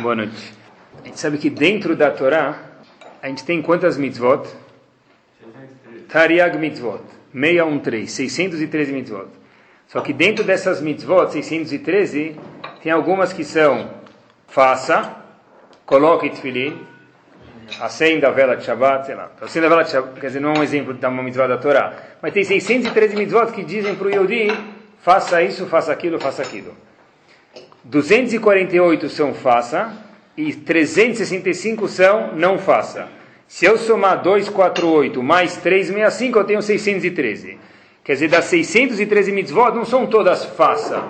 Boa noite. A gente sabe que dentro da Torá, a gente tem quantas mitzvot? Tariag mitzvot. 613, 613 mitzvot. Só que dentro dessas mitzvot, 613, tem algumas que são faça, coloque tefilin, acenda a vela de Shabbat, sei lá. Acenda a vela de Shabbat, quer dizer, não é um exemplo de uma mitzvah da Torá. Mas tem 613 mitzvot que dizem para o faça isso, faça aquilo, faça aquilo. 248 são faça e 365 são não faça. Se eu somar 248 mais 365, eu tenho 613. Quer dizer, das 613 mitzvot, não são todas faça.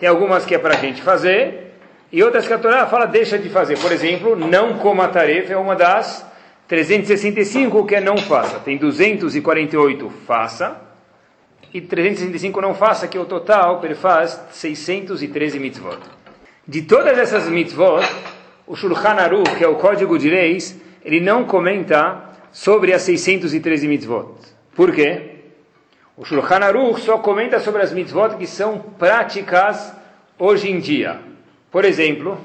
Tem algumas que é para a gente fazer, e outras que a Torá fala deixa de fazer. Por exemplo, não coma tarefa é uma das 365 que é não faça. Tem 248 faça, e 365 não faça, que é o total, ele faz 613 mitzvot. De todas essas mitzvot, o Shulchan Aruch, que é o Código de Leis, ele não comenta sobre as 613 mitzvot. Por quê? O Shulchan Aruch só comenta sobre as mitzvot que são práticas hoje em dia. Por exemplo,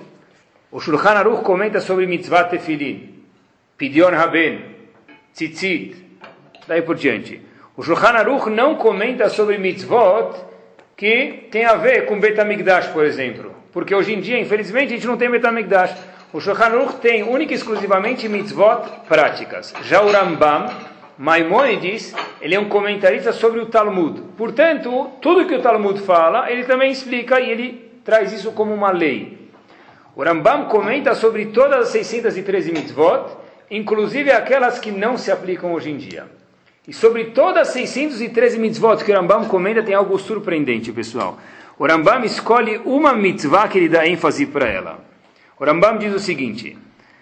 o Shulchan Aruch comenta sobre mitzvah tefilin, pidyon haben, tzitzit, daí por diante. O Shulchan Aruch não comenta sobre mitzvot que tem a ver com Betamigdash, por exemplo. Porque hoje em dia, infelizmente, a gente não tem Betamigdash. O Shulchan Aruch tem única e exclusivamente mitzvot práticas. Já o Rambam, Maimonides, ele é um comentarista sobre o Talmud. Portanto, tudo que o Talmud fala, ele também explica e ele traz isso como uma lei. O Rambam comenta sobre todas as 613 mitzvot, inclusive aquelas que não se aplicam hoje em dia. E sobre todas as 613 mitzvot que o Rambam comenta, tem algo surpreendente, pessoal. O Rambam escolhe uma mitzvah que ele dá ênfase para ela. O Rambam diz o seguinte: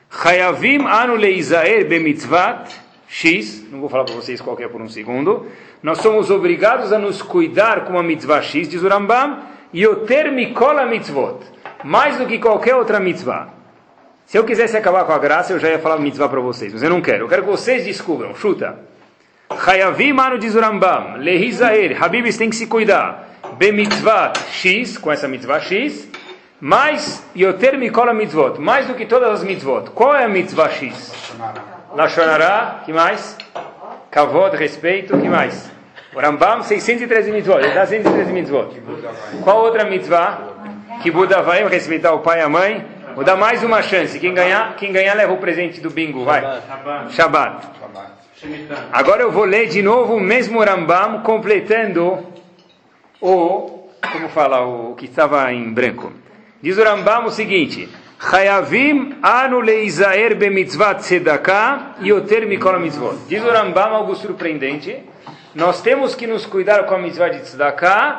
Chayavim anu leizaer bemitzvat X, não vou falar para vocês qual é por um segundo. Nós somos obrigados a nos cuidar com a mitzvah X, diz o Rambam, o termikola mitzvot, mais do que qualquer outra mitzvah. Se eu quisesse acabar com a graça, eu já ia falar mitzvah para vocês, mas eu não quero. Eu quero que vocês descubram. Chuta. Chayavim anu diz o Rambam, lehizaer, Habibis tem que se cuidar. Bemitzvat X, com essa mitzvah X, mais Yoter Mikola mitzvot, mais do que todas as mitzvot. Qual é a mitzvah X? Lashonará, que mais? Kavod, respeito, que mais? O Rambam, 613 mitzvot, ele dá 613 mitzvot. Qual outra mitzvah? Que Buda vai respeitar o pai e a mãe. Vou dar mais uma chance. Quem ganhar, quem ganhar leva o presente do bingo, vai. Shabbat. Agora eu vou ler de novo o mesmo Rambam, completando o, como fala, o que estava em branco. Diz o Rambam o seguinte: Chayavim anu leizaer bemitzvat tzedakah yoter mikol mitzvot. Diz o Rambam algo surpreendente. Nós temos que nos cuidar com a mitzvah de tzedakah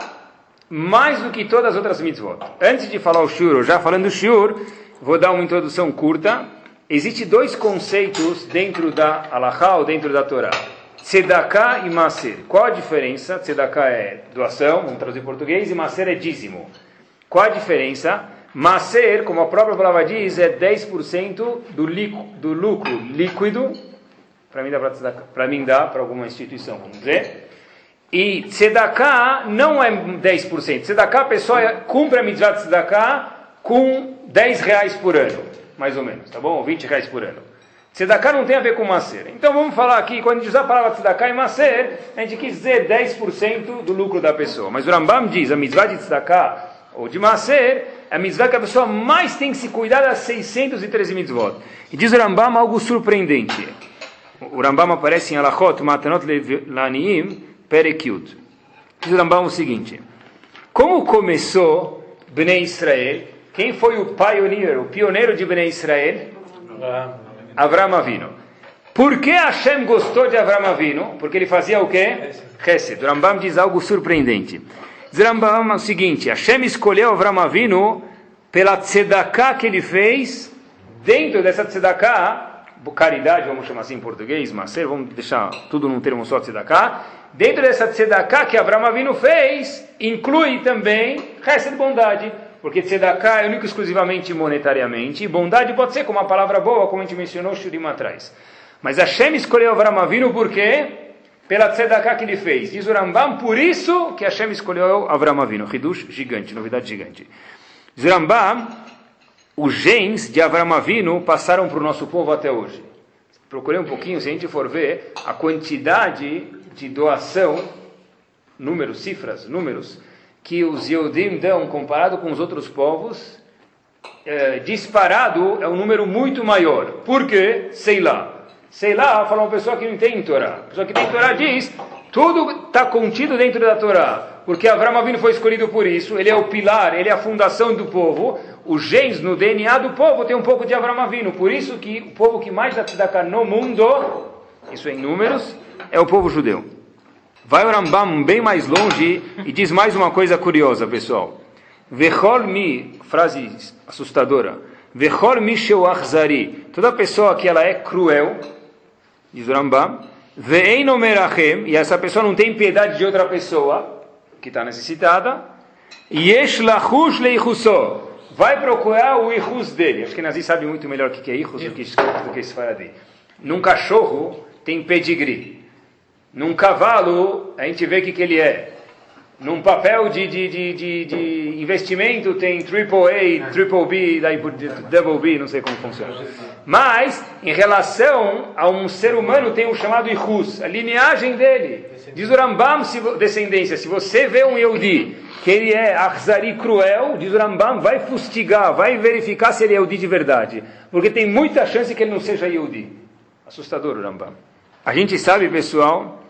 mais do que todas as outras mitzvot. Antes de falar o shur, já falando do shur, vou dar uma introdução curta. Existem dois conceitos dentro da Alahá ou dentro da Torá. Tzedakah e Maser. Qual a diferença? Tzedakah é doação, vamos traduzir em português, e Maser é dízimo. Qual a diferença? Maser, como a própria palavra diz, é 10% do, do lucro líquido, para mim dá para mim dá para alguma instituição, vamos dizer. E Tzedakah não é 10%. Tzedakah, a pessoa cumpre a mitzvah de Tzedakah com 10 reais por ano, mais ou menos, tá bom? 20 reais por ano. Tzedakah não tem a ver com Maser. Então vamos falar aqui, quando a gente usa a palavra Tzedakah e Maser, a gente quis dizer 10% do lucro da pessoa. Mas o Rambam diz, a mitzvah de Tzedakah ou de Maser, é a mitzvah que a pessoa mais tem que se cuidar das 613 mitzvot. E diz o Rambam algo surpreendente. O Rambam aparece em Alachot, Matanot Laniim, Perekiut. Diz o Rambam o seguinte: Como começou Bnei Israel? Quem foi o pioneiro, o pioneiro de Bnei Israel? Avram Avinu. Por que Hashem gostou de Avram Avinu? Porque ele fazia o quê? Chesed. O Rambam diz algo surpreendente. Diz Rambam o seguinte: Hashem escolheu Avram Avinu pela tzedakah que ele fez, dentro dessa tzedakah, caridade, vamos chamar assim em português, mas vamos deixar tudo num termo só tzedakah, dentro dessa tzedakah que Avram Avinu fez, inclui também resto de bondade, porque tzedakah é único exclusivamente monetariamente, e bondade pode ser como uma palavra boa, como a gente mencionou Shurim atrás. Mas Hashem escolheu Avram Avinu por quê? Pela tzedakah que ele fez. Diz o Rambam, por isso que Hashem escolheu Avram Avinu. Hidush gigante, novidade gigante. Diz o Rambam, os genes de Avram Avinu passaram para o nosso povo até hoje. Procurei um pouquinho, se a gente for ver a quantidade de doação, números, cifras, números, que os Yehudim dão comparado com os outros povos, é, disparado é um número muito maior. Por quê? Sei lá. Sei lá, fala uma pessoa que não tem Torá. A pessoa que tem Torá diz, tudo está contido dentro da Torá. Porque Avram Avinu foi escolhido por isso, ele é o pilar, ele é a fundação do povo. Os genes no DNA do povo tem um pouco de Avram Avinu. Por isso que o povo que mais dá no mundo, isso em números, é o povo judeu. Vai o Rambam bem mais longe e diz mais uma coisa curiosa, pessoal. Vechol mi, frase assustadora. Vechol mi achzari. Toda pessoa que ela é cruel, diz o Rambam, ve'eino merachem, e essa pessoa não tem piedade de outra pessoa que está necessitada, yesh lachush leichuso. Vai procurar o ihus dele. Acho que Nazi sabe muito melhor o que é ihus do que, do que Sfaradi. Num cachorro tem pedigree. Num cavalo, a gente vê o que, que ele é. Num papel de, de, de, de, de investimento tem triple A, triple B, double B, não sei como funciona. Mas, em relação a um ser humano, tem um chamado Ihus, a lineagem dele. Diz o Rambam, se, descendência, se você vê um Yehudi, que ele é Arzari cruel, diz o Rambam, vai fustigar, vai verificar se ele é Yehudi de verdade. Porque tem muita chance que ele não seja Yehudi. Assustador o Rambam. A gente sabe, pessoal,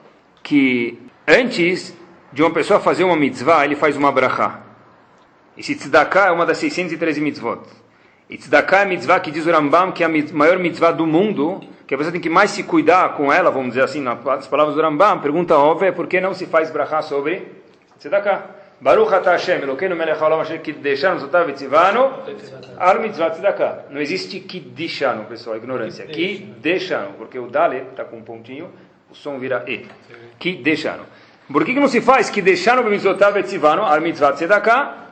que antes de uma pessoa fazer uma mitzvah, ele faz uma brachá. Esse tzedakah é uma das 613 mitzvot. E tzedakah é a mitzvah que diz o Rambam que é a maior mitzvah do mundo, que a pessoa tem que mais se cuidar com ela, vamos dizer assim, nas palavras do Rambam. Pergunta óbvia é por que não se faz brachá sobre tzedakah? Baruch atah Hashem, Elokeinu melech haolam asher kiddeshanu zotav etzivanu al mitzvah tzedakah. Não existe kiddishanu, pessoal, ignorância. Kiddeshanu, porque o dalet está com um pontinho, som vira e. Que deixaram. Por que, que não se faz que deixaram o mitzvotav etzivano al mitzvah tzedakah?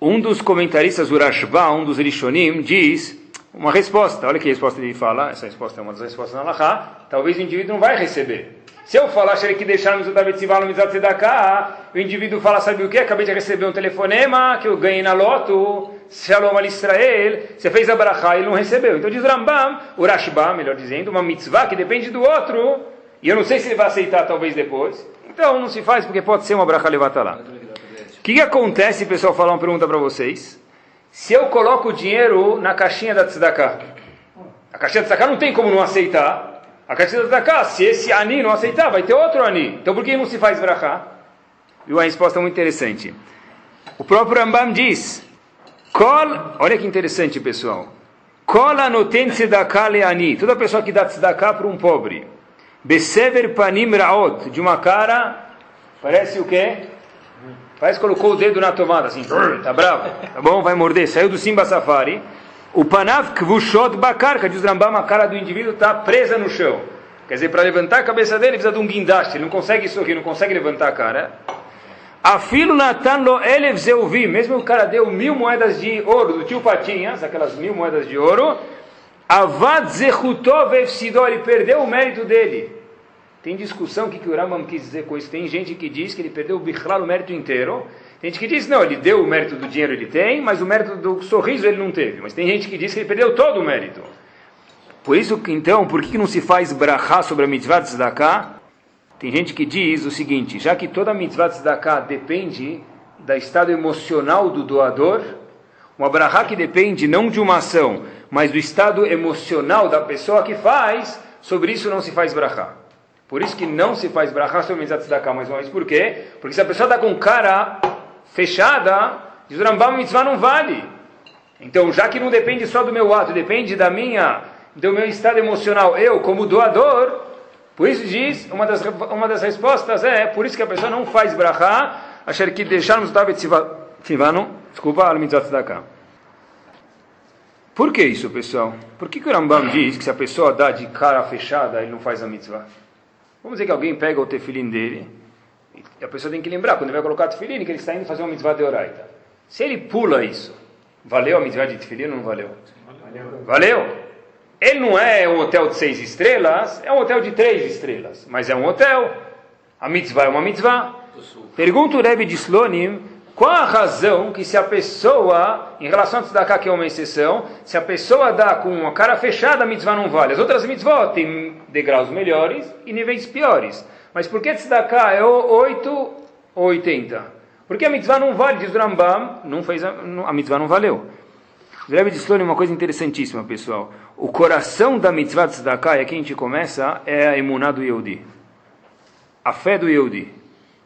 Um dos comentaristas, o Rashba, um dos Rishonim, diz uma resposta. Olha que resposta ele fala. Essa resposta é uma das respostas na Laha. Talvez o indivíduo não vai receber. Se eu falar que deixaram o mitzvotav etzivano al mitzvah tzedakah, o indivíduo fala, sabe o que? Acabei de receber um telefonema que eu ganhei na loto. Shalom al Israel, você fez a brachá e ele não recebeu. Então diz Rambam, o Rashba, melhor dizendo, uma mitzvah que depende do outro, e eu não sei se ele vai aceitar talvez depois. Então não se faz porque pode ser uma bracha levatalá. O que, que acontece, pessoal, falar uma pergunta para vocês? Se eu coloco o dinheiro na caixinha da tzedakah, a caixinha da tzedakah não tem como não aceitar. A caixinha da tzedakah, se esse ani não aceitar, vai ter outro ani. Então por que não se faz brachá? E uma resposta muito interessante. O próprio Rambam diz, Kol, olha que interessante, pessoal. Kol anoten tzedakah leani. Toda pessoa que dá tzedakah para um pobre. Besever panim raot, de uma cara, parece o quê? Parece que colocou o dedo na tomada, assim, tá bravo, tá bom, vai morder, saiu do Simba Safari. O panav kvushot bakarka, diz Rambam, a cara do indivíduo está presa no chão. Quer dizer, para levantar a cabeça dele precisa de um guindaste, ele não consegue sorrir, não consegue levantar a cara. Afilo Natan lo elev zeuvi, mesmo o cara deu mil moedas de ouro do tio Patinhas, aquelas mil moedas de ouro, Avad efsidor, ele perdeu o mérito dele. Tem discussão o que, que o Rambam quis dizer com isso. Tem gente que diz que ele perdeu o bichlal, o mérito inteiro. Tem gente que diz, não, ele deu o mérito do dinheiro, ele tem, mas o mérito do sorriso ele não teve. Mas tem gente que diz que ele perdeu todo o mérito. Por isso, então, por que, não se faz brachá sobre a mitzvah tzedakah? Tem gente que diz o seguinte, já que toda mitzvah de tzedakah depende do estado emocional do doador, uma brachá que depende não de uma ação, mas do estado emocional da pessoa que faz, sobre isso não se faz brachá. Por isso que não se faz brachá sobre mitzvah tzedakah, mais uma vez. Por quê? Porque se a pessoa está com cara fechada, diz o Rambam, mitzvah não vale. Então, já que não depende só do meu ato, depende da minha, do meu estado emocional, eu como doador, por isso diz, uma das, uma das respostas é, por isso que a pessoa não faz brachá, achar que deixarmos o tivano, desculpa, al mitzvah tzedakah. Por que isso, pessoal? Por que, que o Rambam diz que se a pessoa dá de cara fechada, ele não faz a mitzvah? Vamos dizer que alguém pega o tefilim dele, e a pessoa tem que lembrar, quando ele vai colocar o tefilim, que ele está indo fazer uma mitzvah de oraita. Se ele pula isso, valeu a mitzvah de tefilim ou não valeu? Valeu. Valeu? Ele não é um hotel de seis estrelas, é um hotel de três estrelas, mas é um hotel. A mitzvah é uma mitzvah. Pergunta o Rebbe de Slonim, Qual a razão que se a pessoa, em relação a tzedakah, que é uma exceção, se a pessoa dá com a cara fechada, a mitzvah não vale. As outras mitzvot têm degraus melhores e níveis piores. Mas por que tzedakah é 8 ou 80? Porque a mitzvah não vale, diz o Rambam, não fez a, a mitzvah não valeu. O Rebbe uma coisa interessantíssima, pessoal. O coração da mitzvah de tzedakah, e aqui a gente começa, é a emuná do Yehudi. A fé do Yehudi.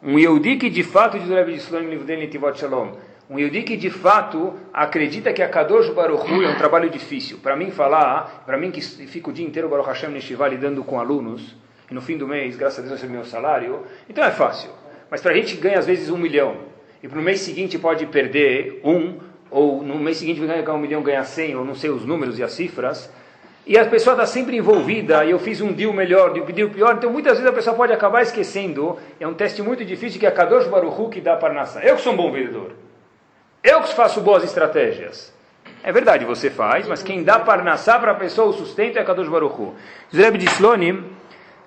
Um Yehudi que de fato, diz o Rebbe de Slone no livro dele, Tivot Shalom, um Yehudi que de fato acredita que a Kadosh Baruch Hu é um trabalho difícil. Para mim falar, para mim que fico o dia inteiro Baruch Hashem Neshivah lidando com alunos, e no fim do mês, graças a Deus, recebo meu salário, então é fácil. Mas para a gente ganha às vezes um milhão, e para o mês seguinte pode perder um, ou no mês seguinte ganhar um milhão, ganhar cem, ou não sei os números e as cifras, e a pessoa está sempre envolvida, e eu fiz um deal melhor, um deal pior, então muitas vezes a pessoa pode acabar esquecendo, é um teste muito difícil que é a Kadosh Baruch Hu que dá para nação. Eu que sou um bom vendedor, eu que faço boas estratégias. É verdade, você faz, mas quem dá parnassá para a pessoa o sustento é Kadosh Baruch Hu. Zreb de Slonim,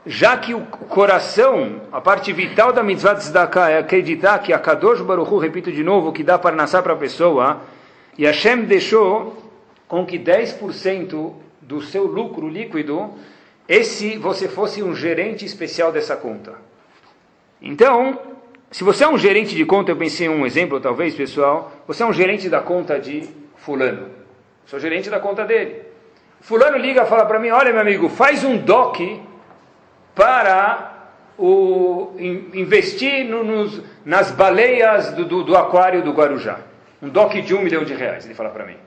já que o coração, a parte vital da mitzvah de tzedakah é acreditar que a Kadosh Baruch Hu, repito de novo, que dá parnassá para a pessoa, e Hashem deixou com que 10% do seu lucro líquido, esse você fosse um gerente especial dessa conta. Então, se você é um gerente de conta, eu pensei um exemplo, talvez, pessoal, você é um gerente da conta de fulano. Sou gerente da conta dele. Fulano liga e fala para mim, olha meu amigo, faz um DOC para o, investir no, nos, nas baleias do, do, do aquário do Guarujá. Um DOC de um milhão de reais, ele fala para mim.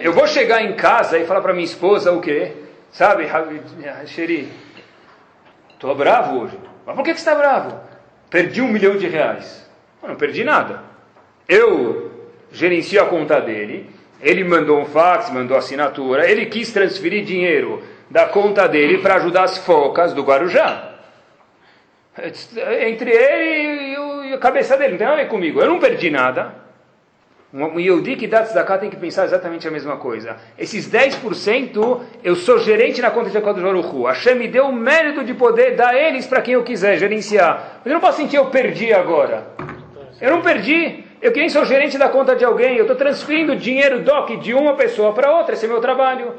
Eu vou chegar em casa e falar para minha esposa o quê? Sabe, Xeri, estou bravo hoje. Mas por que, que você está bravo? Perdi um milhão de reais. Eu não perdi nada. Eu gerencio a conta dele, ele mandou um fax, mandou assinatura, ele quis transferir dinheiro da conta dele para ajudar as focas do Guarujá. Entre ele e a cabeça dele, não tem nada a ver comigo. Eu não perdi nada. Um Yehudi que dá tzedakah tem que pensar exatamente a mesma coisa. Esses 10%, eu sou gerente na conta de Akodos Baruch Hashem me deu o mérito de poder dar eles para quem eu quiser, gerenciar. Mas eu não posso sentir eu perdi agora. Eu não perdi. Eu que nem sou gerente da conta de alguém. Eu estou transferindo dinheiro DOC de uma pessoa para outra. Esse é meu trabalho.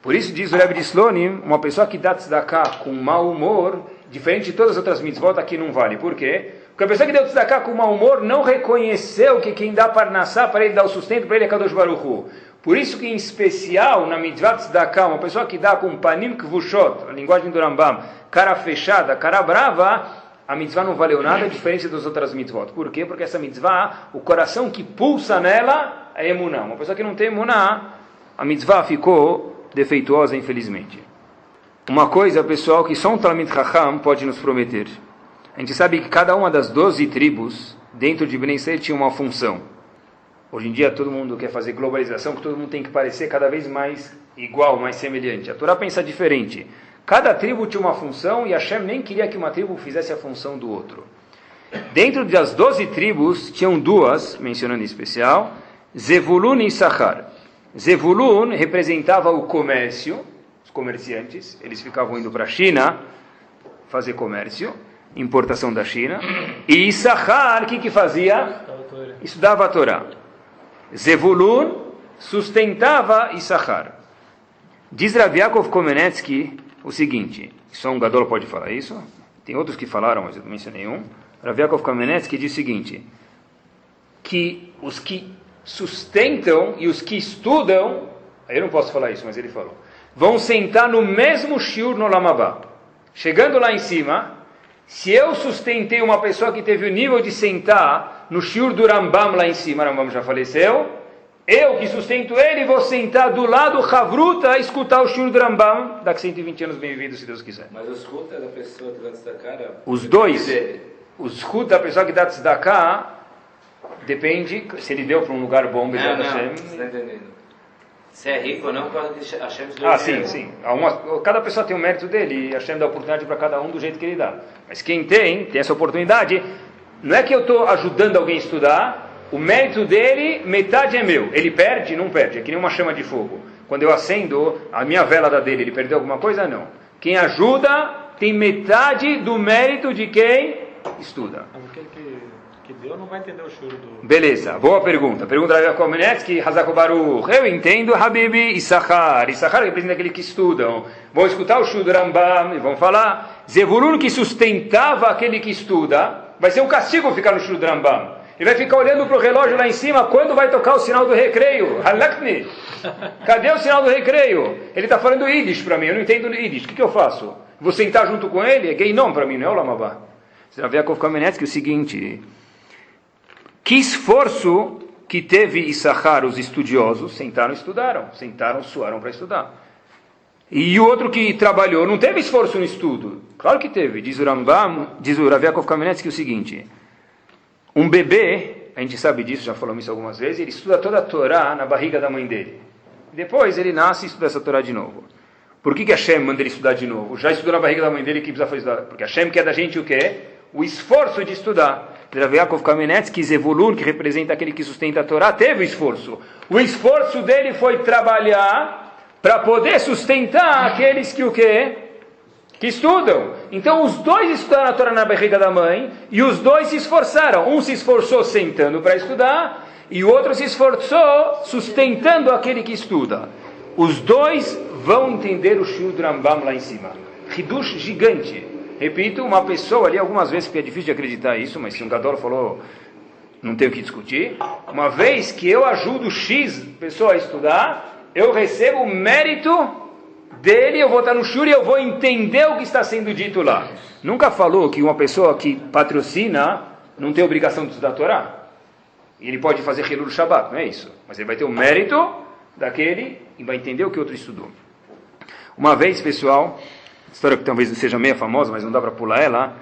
Por isso diz o Rebbe de Slonim, uma pessoa que dá tzedakah com mau humor, diferente de todas as outras mitzvot, aqui não vale. Por quê? Porque a pessoa que deu tzedakah com mau humor não reconheceu que quem dá parnassá para ele dar o sustento para ele é Kadosh Baruch Hu. Por isso que em especial na mitzvah tzedakah, uma pessoa que dá com panim kvushot, a linguagem do Rambam, cara fechada, cara brava, a mitzvah não valeu nada, diferente das outras mitzvot. Por quê? Porque essa mitzvah, o coração que pulsa nela é emuná. Uma pessoa que não tem emuná, a mitzvah ficou defeituosa, infelizmente. Uma coisa, pessoal, que só um Talmud Chacham pode nos prometer. A gente sabe que cada uma das 12 tribos dentro de Ben Israel tinha uma função. Hoje em dia todo mundo quer fazer globalização, que todo mundo tem que parecer cada vez mais igual, mais semelhante. A Torá pensa diferente. Cada tribo tinha uma função e Hashem nem queria que uma tribo fizesse a função do outro. Dentro das 12 tribos tinham duas, mencionando em especial, Zevulun e Sachar. Zevulun representava o comércio, os comerciantes, eles ficavam indo para a China fazer comércio importação da China. E Issachar, o que, que fazia? Estudava a Torá. Zevulun sustentava Issachar. Diz Rav Yaakov Komenetsky o seguinte, só um gadol pode falar isso, tem outros que falaram, mas eu não mencionei um. Rav Yaakov Komenetsky diz o seguinte, que os que sustentam e os que estudam, eu não posso falar isso, mas ele falou, vão sentar no mesmo shiur no Lamabá. Chegando lá em cima, se eu sustentei uma pessoa que teve o nível de sentar no Shur do Rambam lá em cima, Rambam já faleceu, eu que sustento ele vou sentar do lado Havruta a escutar o Shur do Rambam daqui 120 anos bem-vindo, se Deus quiser. Mas o escuta da pessoa que dá tzedakah... Os dois, o escuta da pessoa que dá tzedakah depende, se ele deu para um lugar bom, não, não, você está entendendo. Se é rico ou não, pode Hashem deu Ah, sim, sim. Uma, cada pessoa tem o mérito dele e Hashem dá oportunidade para cada um do jeito que ele dá. Mas quem tem, tem essa oportunidade, não é que eu estou ajudando alguém a estudar, o mérito dele, metade é meu. Ele perde? Não perde. É que nem uma chama de fogo. Quando eu acendo a minha vela da dele, ele perdeu alguma coisa? Não. Quem ajuda tem metade do mérito de quem estuda. Por que, que que deu não vai entender o choro do... Beleza, boa pergunta. Pergunta da Komenetsky, Hazako Baruch. Eu entendo Habibi Sahar. E Sahar representa aqueles que estudam. Vão escutar o Shud Rambam e vão falar. Zevulun que sustentava aquele que estuda. Vai ser um castigo ficar no Shud Rambam. Ele vai ficar olhando para o relógio lá em cima quando vai tocar o sinal do recreio. Halakni. Cadê o sinal do recreio? Ele está falando Yiddish para mim, eu não entendo Yiddish. O que, que eu faço? Vou sentar junto com ele? É gay não para mim, não é o Lamabá. Você vai ver a Kamenetsky o seguinte: que esforço que teve Issachar, os estudiosos, sentaram e estudaram, sentaram, suaram para estudar. E o outro que trabalhou, não teve esforço no estudo? Claro que teve. Diz o Rambam, diz o Raviakov Kamenetsky o seguinte: um bebê, a gente sabe disso, já falamos isso algumas vezes, ele estuda toda a Torá na barriga da mãe dele. Depois ele nasce e estuda essa Torá de novo. Por que, que Hashem manda ele estudar de novo? Já estudou na barriga da mãe dele, que precisa fazer? Porque Hashem quer da gente o quê? O esforço de estudar. Yaakov Kamenetsky, Zevulun, que representa aquele que sustenta a Torá, teve esforço. O esforço dele foi trabalhar para poder sustentar aqueles que o quê? Que estudam. Então os dois estudaram a Torá na barriga da mãe e os dois se esforçaram. Um se esforçou sentando para estudar e o outro se esforçou sustentando aquele que estuda. Os dois vão entender o Shur Rambam lá em cima. Hidush gigante. Repito, uma pessoa ali, algumas vezes, porque é difícil de acreditar isso, mas se um Gadol falou, não tenho o que discutir. Uma vez que eu ajudo X pessoa a estudar, eu recebo o mérito dele, eu vou estar no shur e eu vou entender o que está sendo dito lá. Nunca falou que uma pessoa que patrocina não tem obrigação de estudar a Torá. Ele pode fazer Hilul Shabbat, não é isso. Mas ele vai ter o mérito daquele e vai entender o que outro estudou. Uma vez, pessoal, história que talvez seja meia famosa, mas não dá para pular ela.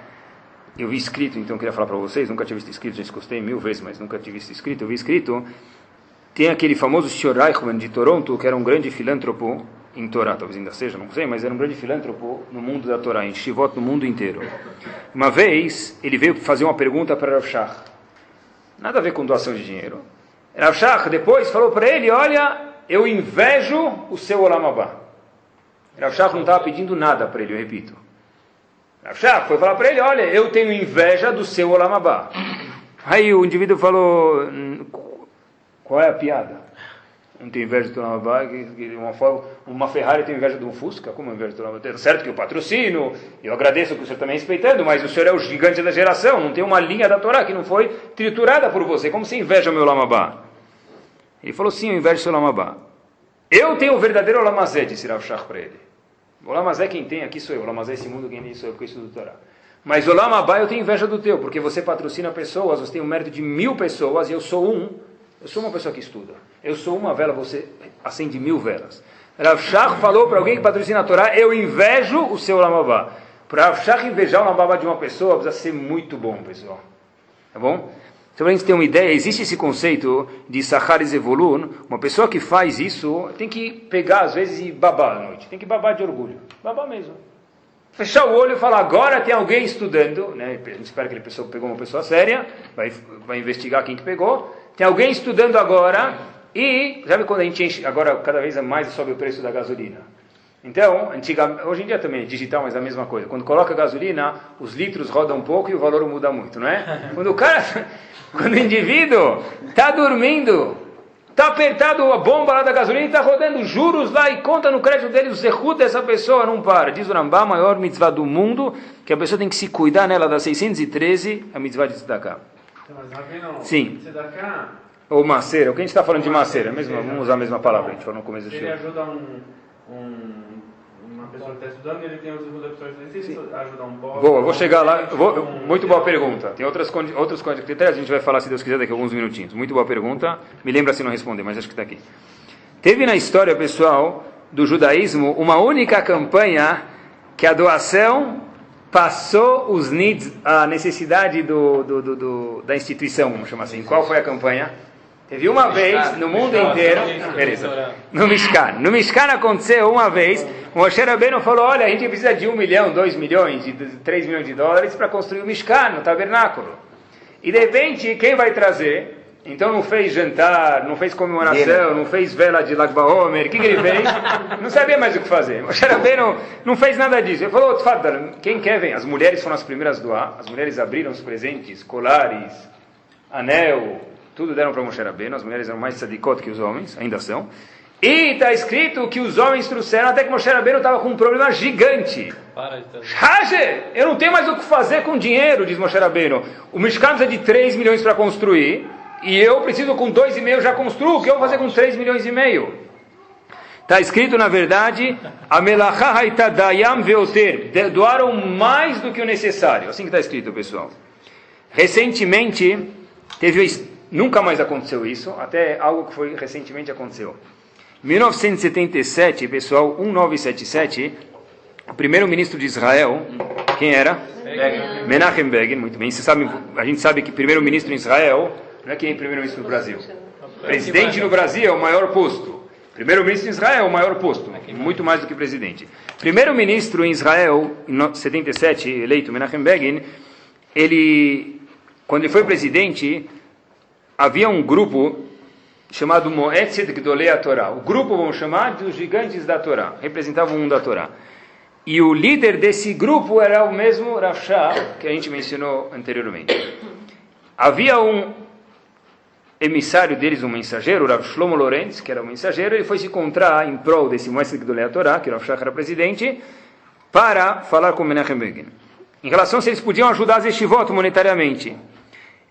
Eu vi escrito, então eu queria falar para vocês, nunca tinha visto escrito, já escutei mil vezes, mas nunca tinha visto escrito. Eu vi escrito, tem aquele famoso Sr. Reichmann de Toronto, que era um grande filântropo em Torá, talvez ainda seja, não sei, mas era um grande filântropo no mundo da Torá, em Shivot, no mundo inteiro. Uma vez, ele veio fazer uma pergunta para Rav Shach. Nada a ver com doação de dinheiro. Rav Shach depois falou para ele, olha, eu invejo o seu Olam Abba. Rav não estava pedindo nada para ele, eu repito. Rav foi falar para ele, olha, eu tenho inveja do seu Olam Abba. Aí o indivíduo falou, hum, qual é a piada? Não tem inveja do Olam Abba, uma, uma Ferrari tem inveja de um Fusca? Como inveja do Olam Abba? Certo que eu patrocino, eu agradeço que o senhor está me respeitando, mas o senhor é o gigante da geração, não tem uma linha da Torá que não foi triturada por você. Como você inveja o meu Olam Abba? Ele falou, sim, eu invejo o seu Olam Abba. Eu tenho o verdadeiro Olamazé, disse Rav Shach para ele. O Olamazé quem tem aqui sou eu. Olamazé esse mundo quem tem sou eu, porque eu estudo Torá. Mas o Olamabá eu tenho inveja do teu, porque você patrocina pessoas, você tem o mérito de mil pessoas e eu sou um. Eu sou uma pessoa que estuda. Eu sou uma vela, você acende mil velas. Rav Shach falou para alguém que patrocina a Torá, eu invejo o seu Olamabá. Para Rav Shach invejar o Olamabá de uma pessoa, precisa ser muito bom, pessoal. Tá bom? Então, para a gente ter uma ideia, existe esse conceito de Sahar e Zevulun. Uma pessoa que faz isso tem que pegar, às vezes, e babar à noite. Tem que babar de orgulho. Babar mesmo. Fechar o olho e falar, agora tem alguém estudando. Né? A gente espera que ele pessoa pegou uma pessoa séria, vai, vai investigar quem que pegou. Tem alguém estudando agora e, sabe quando a gente enche, agora cada vez mais sobe o preço da gasolina. Então, antiga, hoje em dia também é digital, mas é a mesma coisa. Quando coloca gasolina, os litros rodam um pouco e o valor muda muito, não é? Quando o cara, quando o indivíduo está dormindo, está apertado a bomba lá da gasolina, está rodando juros lá e conta no crédito dele, o zerrut dessa pessoa não para. Diz o Rambam, a maior mitzvah do mundo, que a pessoa tem que se cuidar nela da 613, a mitzvah de Tzedakah. Sim. Ou maceira, o que a gente está falando de maceira? Mesmo, vamos usar a mesma palavra, a gente falou no começo do show. Ele ajuda um pessoa que está estudando, ele tem outras opções. Existe ajudar um pouco? Boa, vou chegar lá. Vou, muito boa pergunta. Tem outras, outros critérios, a gente vai falar, se Deus quiser, daqui a alguns minutinhos. Muito boa pergunta. Me lembra se não responder, mas acho que está aqui. Teve na história, pessoal, do judaísmo, uma única campanha que a doação passou os needs, a necessidade do, do, do, do da instituição, vamos chamar assim. Qual foi a campanha? Teve uma vez no mundo inteiro, beleza, no Mishkan. No Mishkan aconteceu uma vez, o Moshe Rabbeinu falou, olha, a gente precisa de um milhão, dois milhões, de três milhões de dólares para construir o Mishkan, no tabernáculo. E de repente, quem vai trazer? Então não fez jantar, não fez comemoração, não fez vela de Lag Baomer, o que, que ele fez? Não sabia mais o que fazer. Moshe Rabbeinu não fez nada disso. Ele falou, quem quer vem. As mulheres foram as primeiras a doar, as mulheres abriram os presentes, colares, anel, tudo deram para Moshe Rabbeinu, as mulheres eram mais sadicot que os homens, ainda são. E está escrito que os homens trouxeram até que Moshe Rabbeinu estava com um problema gigante. Haje, eu não tenho mais o que fazer com dinheiro, diz Moshe Rabbeinu. O Mishkan precisa de 3 milhões para construir, e eu preciso com 2,5 já construo, o que eu vou fazer com 3 milhões e meio? Está escrito, na verdade, veoter, doaram mais do que o necessário. Assim que está escrito, pessoal. Recentemente, teve, nunca mais aconteceu isso, até algo que foi recentemente aconteceu. 1977, pessoal, 1977, o primeiro-ministro de Israel, quem era? Begin. Menachem Begin, muito bem. Você sabe, a gente sabe que primeiro-ministro em Israel não é quem é primeiro-ministro no Brasil. Presidente no Brasil é o maior posto. Primeiro-ministro em Israel é o maior posto, muito mais do que presidente. Primeiro-ministro em Israel, em 77, eleito Menachem Begin, ele, quando ele foi presidente, havia um grupo chamado Moetzet Gdolei Torá. O grupo vamos chamar dos gigantes da Torá, representavam um da Torá. E o líder desse grupo era o mesmo Rav que a gente mencionou anteriormente. Havia um emissário deles, um mensageiro, Rav Shlomo Lorenz, que era um mensageiro, ele foi se encontrar em prol desse Moetzet Gdolei Torá, que Rav era presidente, para falar com Menachem Begin. Em relação a se eles podiam ajudar as estivot monetariamente.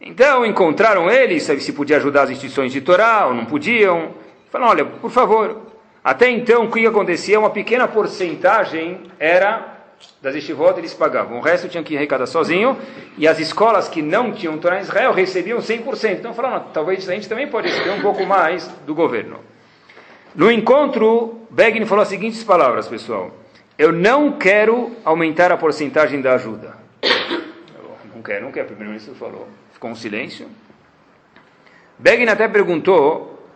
Então encontraram ele, se podia ajudar as instituições de Torá ou não podiam. Falaram, olha, por favor. Até então, o que acontecia? Uma pequena porcentagem era das estivot eles pagavam. O resto tinha que arrecadar sozinho. E as escolas que não tinham Torá em Israel recebiam 100%. Então falaram, talvez a gente também pode receber um pouco mais do governo. No encontro, Begin falou as seguintes palavras, pessoal. Eu não quero aumentar a porcentagem da ajuda. Não quero, não quero, o primeiro-ministro falou um silêncio. Begin até perguntou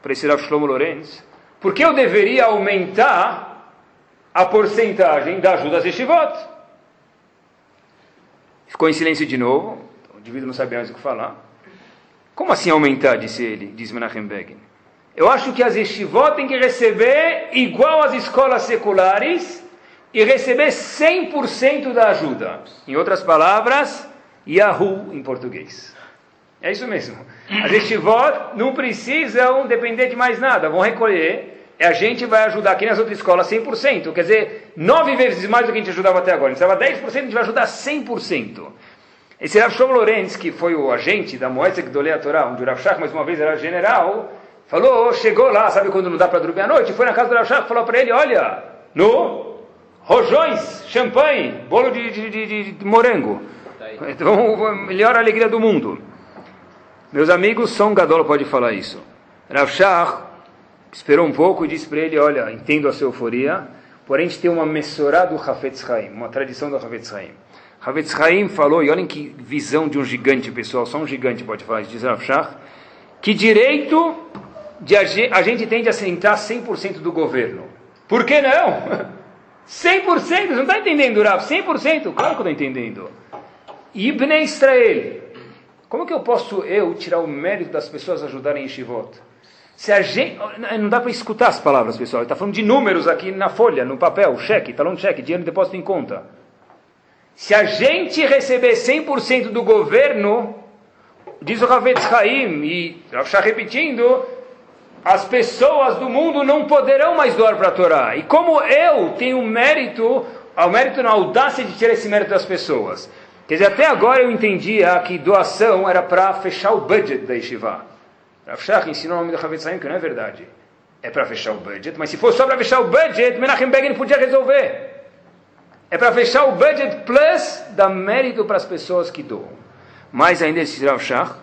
para esse Rav Shlomo Lorenz, por que eu deveria aumentar a porcentagem da ajuda às yeshivot? Ficou em silêncio de novo, o indivíduo não sabia mais o que falar. Como assim aumentar, disse ele, diz Menachem Begin. Eu acho que as yeshivot têm que receber igual às escolas seculares e receber 100% da ajuda. Em outras palavras, Yahoo em português. É isso mesmo. As estivot não precisam depender de mais nada, vão recolher, e a gente vai ajudar aqui nas outras escolas 100%. Quer dizer, nove vezes mais do que a gente ajudava até agora. A gente estava 10%, a gente vai ajudar 100%. Esse Rav Shlomo Lorenz, que foi o agente da Moetzek do Lea Torah, onde o Rav Shach, mais uma vez, era general, falou, chegou lá, sabe quando não dá para dormir à noite? Foi na casa do Rav Shach, falou para ele, olha, no rojões, champanhe, bolo de, de, de, de morango. Então, melhor alegria do mundo. Meus amigos, só um gadol pode falar isso. Rav esperou um pouco e disse para ele, olha, entendo a sua euforia, porém a gente tem uma messorá do Hafetz Haim, uma tradição do Hafetz Haim. Hafetz Haim falou, e olhem que visão de um gigante, pessoal, só um gigante pode falar isso, diz Rav que direito de a gente tem de assentar 100% do governo. Por que não? 100%, você não está entendendo, Rav? 100%? Claro que eu estou entendendo. Ibn Israel. Como que eu posso eu tirar o mérito das pessoas ajudarem em Shivot? Se a gente, não dá para escutar as palavras, pessoal. Ele está falando de números aqui na folha, no papel, cheque, talão de cheque, dinheiro de depósito em conta. Se a gente receber 100% do governo, diz o Ravetz Haim, e está repetindo, as pessoas do mundo não poderão mais doar para a Torá. E como eu tenho mérito, o mérito na audácia de tirar esse mérito das pessoas. Quer dizer, até agora eu entendia que doação era para fechar o budget da Yeshiva. Rav Shach ensinou o nome do Havetz que não é verdade. É para fechar o budget, mas se fosse só para fechar o budget, Menachem Begin podia resolver. É para fechar o budget plus dar mérito para as pessoas que doam. Mais ainda esse Rav Shach,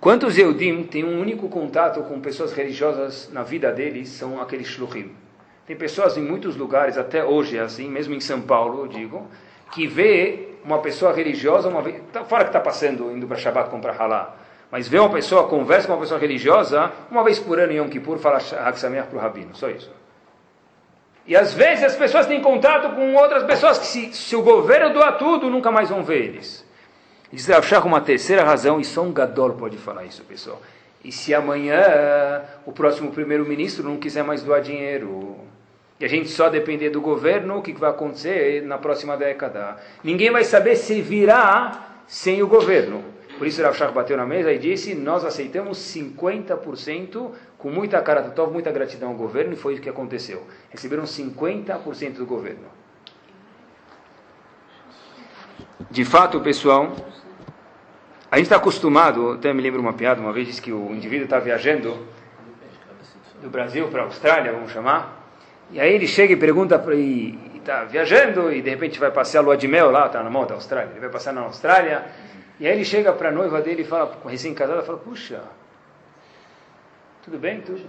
quantos Eudim têm um único contato com pessoas religiosas na vida deles, são aqueles shluchim. Tem pessoas em muitos lugares, até hoje é assim, mesmo em São Paulo, eu digo, que vê uma pessoa religiosa, uma vez, tá, fora que está passando, indo para Shabbat comprar halá, mas vê uma pessoa, conversa com uma pessoa religiosa, uma vez por ano em Yom Kippur, fala Hag Sameach para o Rabino, só isso. E às vezes as pessoas têm contato com outras pessoas que se, se o governo doa tudo, nunca mais vão ver eles. Diz Rav uma terceira razão, e só um gadol pode falar isso, pessoal. E se amanhã o próximo primeiro-ministro não quiser mais doar dinheiro, e a gente só depender do governo, o que vai acontecer na próxima década? Ninguém vai saber se virá sem o governo. Por isso Rav Shach bateu na mesa e disse, nós aceitamos 50% com muita cara tov, muita gratidão ao governo, e foi o que aconteceu. Receberam 50% do governo. De fato, pessoal, a gente está acostumado, até me lembro uma piada, uma vez disse que o indivíduo está viajando do Brasil para a Austrália, vamos chamar, e aí ele chega e pergunta, e está viajando, e de repente vai passear a lua de mel lá, está na mão da Austrália, ele vai passar na Austrália, e aí ele chega para a noiva dele e fala, recém-casada, fala, puxa, tudo bem, tudo?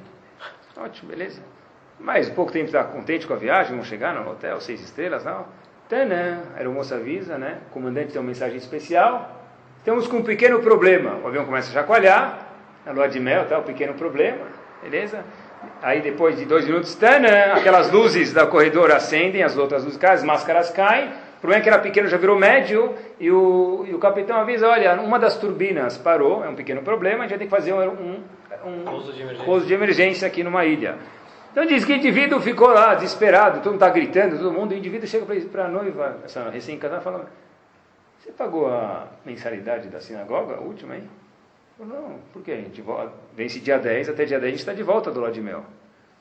Ótimo, beleza. Mas pouco tempo está contente com a viagem, vamos chegar no hotel, seis estrelas, não? Tanã, a aeromoça avisa, né? O comandante tem uma mensagem especial, Estamos com um pequeno problema. O avião começa a chacoalhar, a lua de mel, tá, o um pequeno problema, beleza? Aí depois de dois minutos, tana, aquelas luzes da corredor acendem, as outras luzes caem, as máscaras caem. O problema é que era pequeno, já virou médio, e o, e o capitão avisa, olha, uma das turbinas parou, é um pequeno problema, a gente vai ter que fazer um, um, um pouso de, de emergência aqui numa ilha. Então diz que o indivíduo ficou lá, desesperado, todo mundo está gritando, todo mundo, o indivíduo chega para a noiva, essa recém-casada, fala, você pagou a mensalidade da sinagoga, a última, hein? Não, por quê? A gente vence dia 10, até dia 10 a gente está de volta do lado de mel.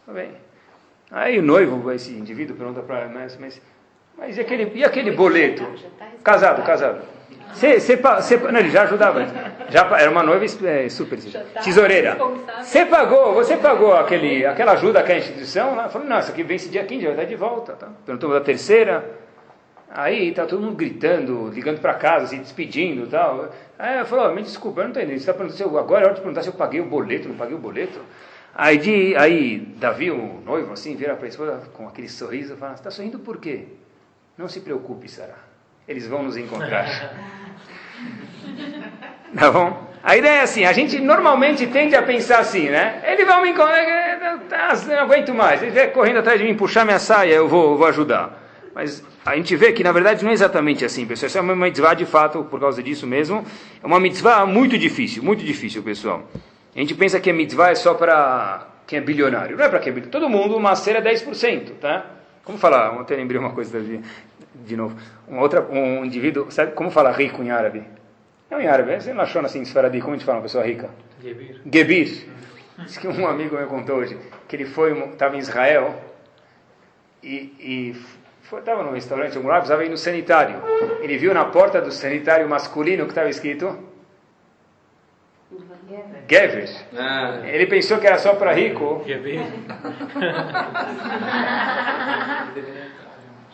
Tá bem. Aí o noivo, esse indivíduo, pergunta para ela, mas, mas, mas e aquele, e aquele boleto? Casado, casado. Você, você, você, não, ele já ajudava. Já, era uma noiva é, super tesoureira. Você pagou, você pagou aquele, aquela ajuda que a instituição? Ela falou, não, isso aqui vence dia 15, vai estar de volta. Tá? Perguntou da terceira. Aí tá todo mundo gritando, ligando para casa, se despedindo e tal. Aí eu falou, me desculpa, eu não estou entendendo. Você está perguntando agora é hora de perguntar se eu paguei o boleto, não paguei o boleto. Aí, de, aí Davi, o noivo, assim, vira para a esposa com aquele sorriso e fala, está sorrindo por quê? Não se preocupe, Sara. Eles vão nos encontrar. tá bom? A ideia é assim, a gente normalmente tende a pensar assim, né? Ele vai me encontrar, não aguento mais. Ele vai correndo atrás de mim, puxar minha saia, eu vou, vou ajudar. Mas a gente vê que na verdade não é exatamente assim, pessoal. Isso é uma mitzvah de fato, por causa disso mesmo. É uma mitzvah muito difícil, muito difícil, pessoal. A gente pensa que a mitzvah é só para quem é bilionário. Não é para quem é bilionário. Todo mundo, uma cera é 10%, tá? Como falar? Ontem lembrei uma coisa de, de novo. Um, outra, um indivíduo, sabe como falar rico em árabe? Não em árabe, você não achou assim, esfaradi, como a gente fala uma pessoa rica? Gebir. Gebir. Diz que um amigo me contou hoje que ele foi, estava em Israel e, e estava num restaurante, um lugar, precisava ir no sanitário. Ele viu na porta do sanitário masculino que estava escrito Gever. Ah. Ele pensou que era só para rico.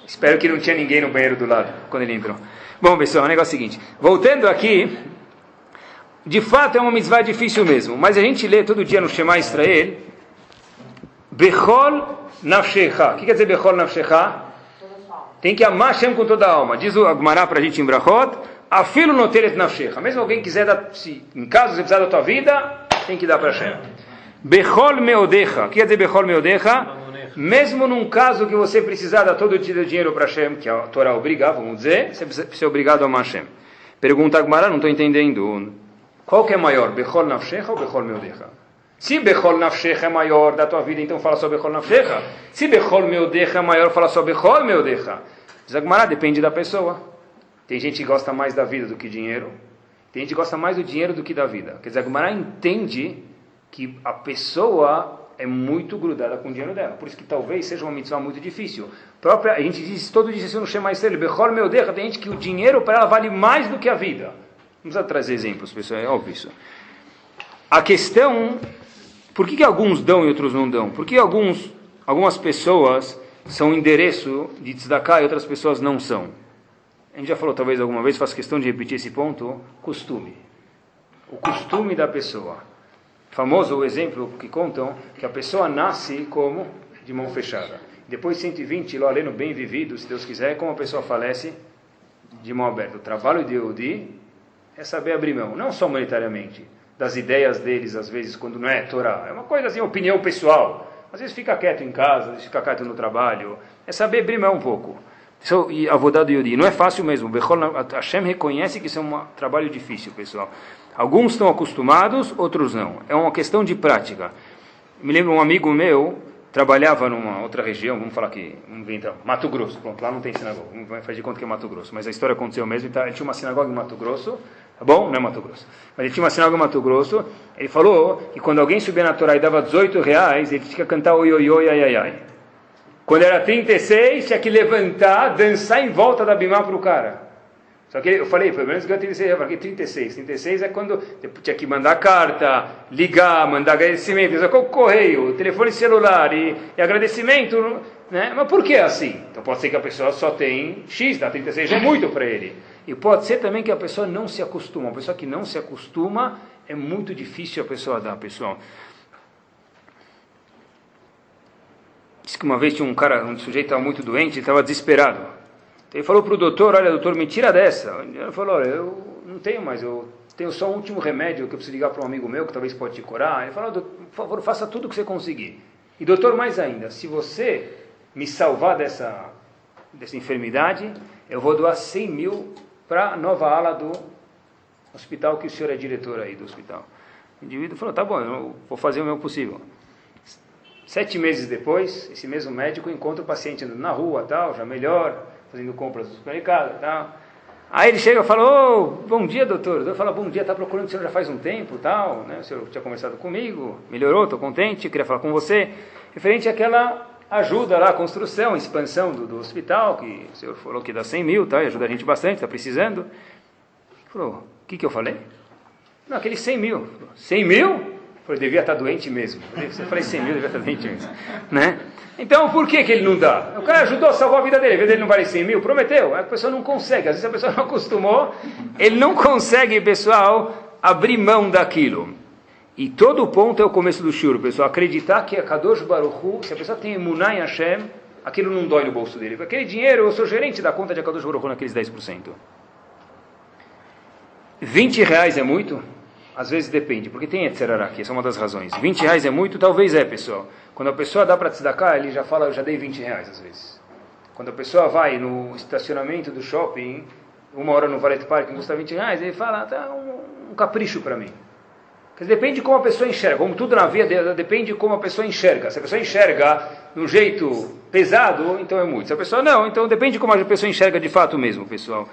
Espero que não tinha ninguém no banheiro do lado quando ele entrou. Bom, pessoal, o negócio é o seguinte. Voltando aqui, de fato é uma mitzvah difícil mesmo, mas a gente lê todo dia no Shema Israel, Bechol Nafshecha. O que quer dizer Bechol Nafshecha? Tem que amar Hashem com toda a alma. Diz o Agmará para a gente em Brachot, afilo noteret nafshecha. Mesmo alguém quiser dar, se em caso você precisar da tua vida, tem que dar para Hashem. Bechol meodecha. O que quer dizer Bechol meodecha? Mesmo num caso que você precisar dar todo o dinheiro para Hashem, que a Torá obriga, vamos dizer, você precisa ser obrigado a amar Hashem. Pergunta Agmará, não estou entendendo. Qual que é maior, Bechol nafshecha ou Bechol meodecha? Se Bechol Nafshecha é maior da tua vida, então fala só Bechol Nafshecha. Se Bechol Meudecha é maior, fala só Bechol Meudecha. Zagmará depende da pessoa. Tem gente que gosta mais da vida do que dinheiro. Tem gente que gosta mais do dinheiro do que da vida. Quer dizer, Zagmará entende que a pessoa é muito grudada com o dinheiro dela. Por isso que talvez seja uma mitzvah muito difícil. Própria, a gente diz, todo dia isso no Shema Israel, Bechol Meudecha, tem gente que o dinheiro para ela vale mais do que a vida. Vamos trazer exemplos, pessoal, é óbvio isso. A questão por que, que alguns dão e outros não dão? Por que alguns, algumas pessoas são endereço de tzedakah e outras pessoas não são? A gente já falou talvez alguma vez, faço questão de repetir esse ponto, costume. O costume da pessoa. Famoso o exemplo que contam que a pessoa nasce como de mão fechada. Depois de 120, lá lendo bem vivido, se Deus quiser, como a pessoa falece de mão aberta. O trabalho de Eudi é saber abrir mão, não só monetariamente, das ideias deles, às vezes, quando não é Torá. É uma coisa assim, opinião pessoal. Às vezes fica quieto em casa, às vezes fica quieto no trabalho. É saber brimar um pouco. Isso, e a vodá do Yodi. Não é fácil mesmo. Hashem reconhece que isso é um trabalho difícil, pessoal. Alguns estão acostumados, outros não. É uma questão de prática. Me lembro um amigo meu, trabalhava numa outra região, vamos falar aqui, vamos inventar, Mato Grosso, pronto, lá não tem sinagoga, vamos fazer de conta que é Mato Grosso, mas a história aconteceu mesmo, então, ele tinha uma sinagoga em Mato Grosso, tá bom? Não é Mato Grosso, mas ele tinha uma sinagoga em Mato Grosso, ele falou que quando alguém subia na Torá e dava 18 reais, ele tinha que cantar oi, oi, oi, ai, ai, ai. Quando era 36, tinha que levantar, dançar em volta da Bimá para o cara. Só que eu falei, pelo menos ganhou 36, eu falei 36. 36 é quando tinha que mandar carta, ligar, mandar agradecimento, só com correio, telefone celular e, e, agradecimento, né? Mas por que assim? Então pode ser que a pessoa só tem X, dá 36 já é muito para ele. E pode ser também que a pessoa não se acostuma. Uma pessoa que não se acostuma, é muito difícil a pessoa dar, pessoal. Diz que uma vez tinha um cara, um sujeito estava muito doente, estava desesperado. Ele falou para o doutor, olha doutor, me tira dessa. Ele falou, olha, eu não tenho mais, eu tenho só um último remédio que eu preciso ligar para um amigo meu que talvez pode te curar. Ele falou, por favor, faça tudo o que você conseguir. E doutor, mais ainda, se você me salvar dessa, dessa enfermidade, eu vou doar 100 mil para a nova ala do hospital que o senhor é diretor aí do hospital. O indivíduo falou, tá bom, eu vou fazer o meu possível. Sete meses depois, esse mesmo médico encontra o paciente andando na rua, tal, já melhor, fazendo compras no supermercado tal. Aí ele chega e fala, oh, bom dia, doutor. O doutor fala, bom dia, está procurando o senhor já faz um tempo, tal, né? O senhor tinha conversado comigo, melhorou, estou contente, queria falar com você. Referente àquela ajuda lá, a construção, a expansão do, do, hospital, que o senhor falou que dá 100 mil, tá? E ajuda a gente bastante, está precisando. Ele falou, o que, que eu falei? Não, aqueles 100 mil. 100 mil? Eu falei, devia estar tá doente mesmo. Eu falei 100 mil, devia estar tá doente mesmo. Né? Então, por que, que ele não dá? O cara ajudou a salvar a vida dele, a vida dele não vale 100 mil, prometeu. A pessoa não consegue, às vezes a pessoa não acostumou, ele não consegue, pessoal, abrir mão daquilo. E todo o ponto é o começo do shur, pessoal. Acreditar que a Kadosh Baruch Hu, se a pessoa tem em Hashem, aquilo não dói no bolso dele. Aquele dinheiro, eu sou gerente da conta de Kadosh Baruch Hu naqueles 10%. 20 reais é muito? Às vezes depende, porque tem Etzerará aqui, essa é uma das razões. 20 reais é muito? Talvez é, pessoal. Quando a pessoa dá para tzedakah, ele já fala, eu já dei 20 reais às vezes. Quando a pessoa vai no estacionamento do shopping, uma hora no Valet Park, custa 20 reais, ele fala, tá um, um capricho para mim. Porque depende de como a pessoa enxerga. Como tudo na vida, depende de como a pessoa enxerga. Se a pessoa enxerga de um jeito pesado, então é muito. Se a pessoa não, então depende de como a pessoa enxerga de fato mesmo, pessoal.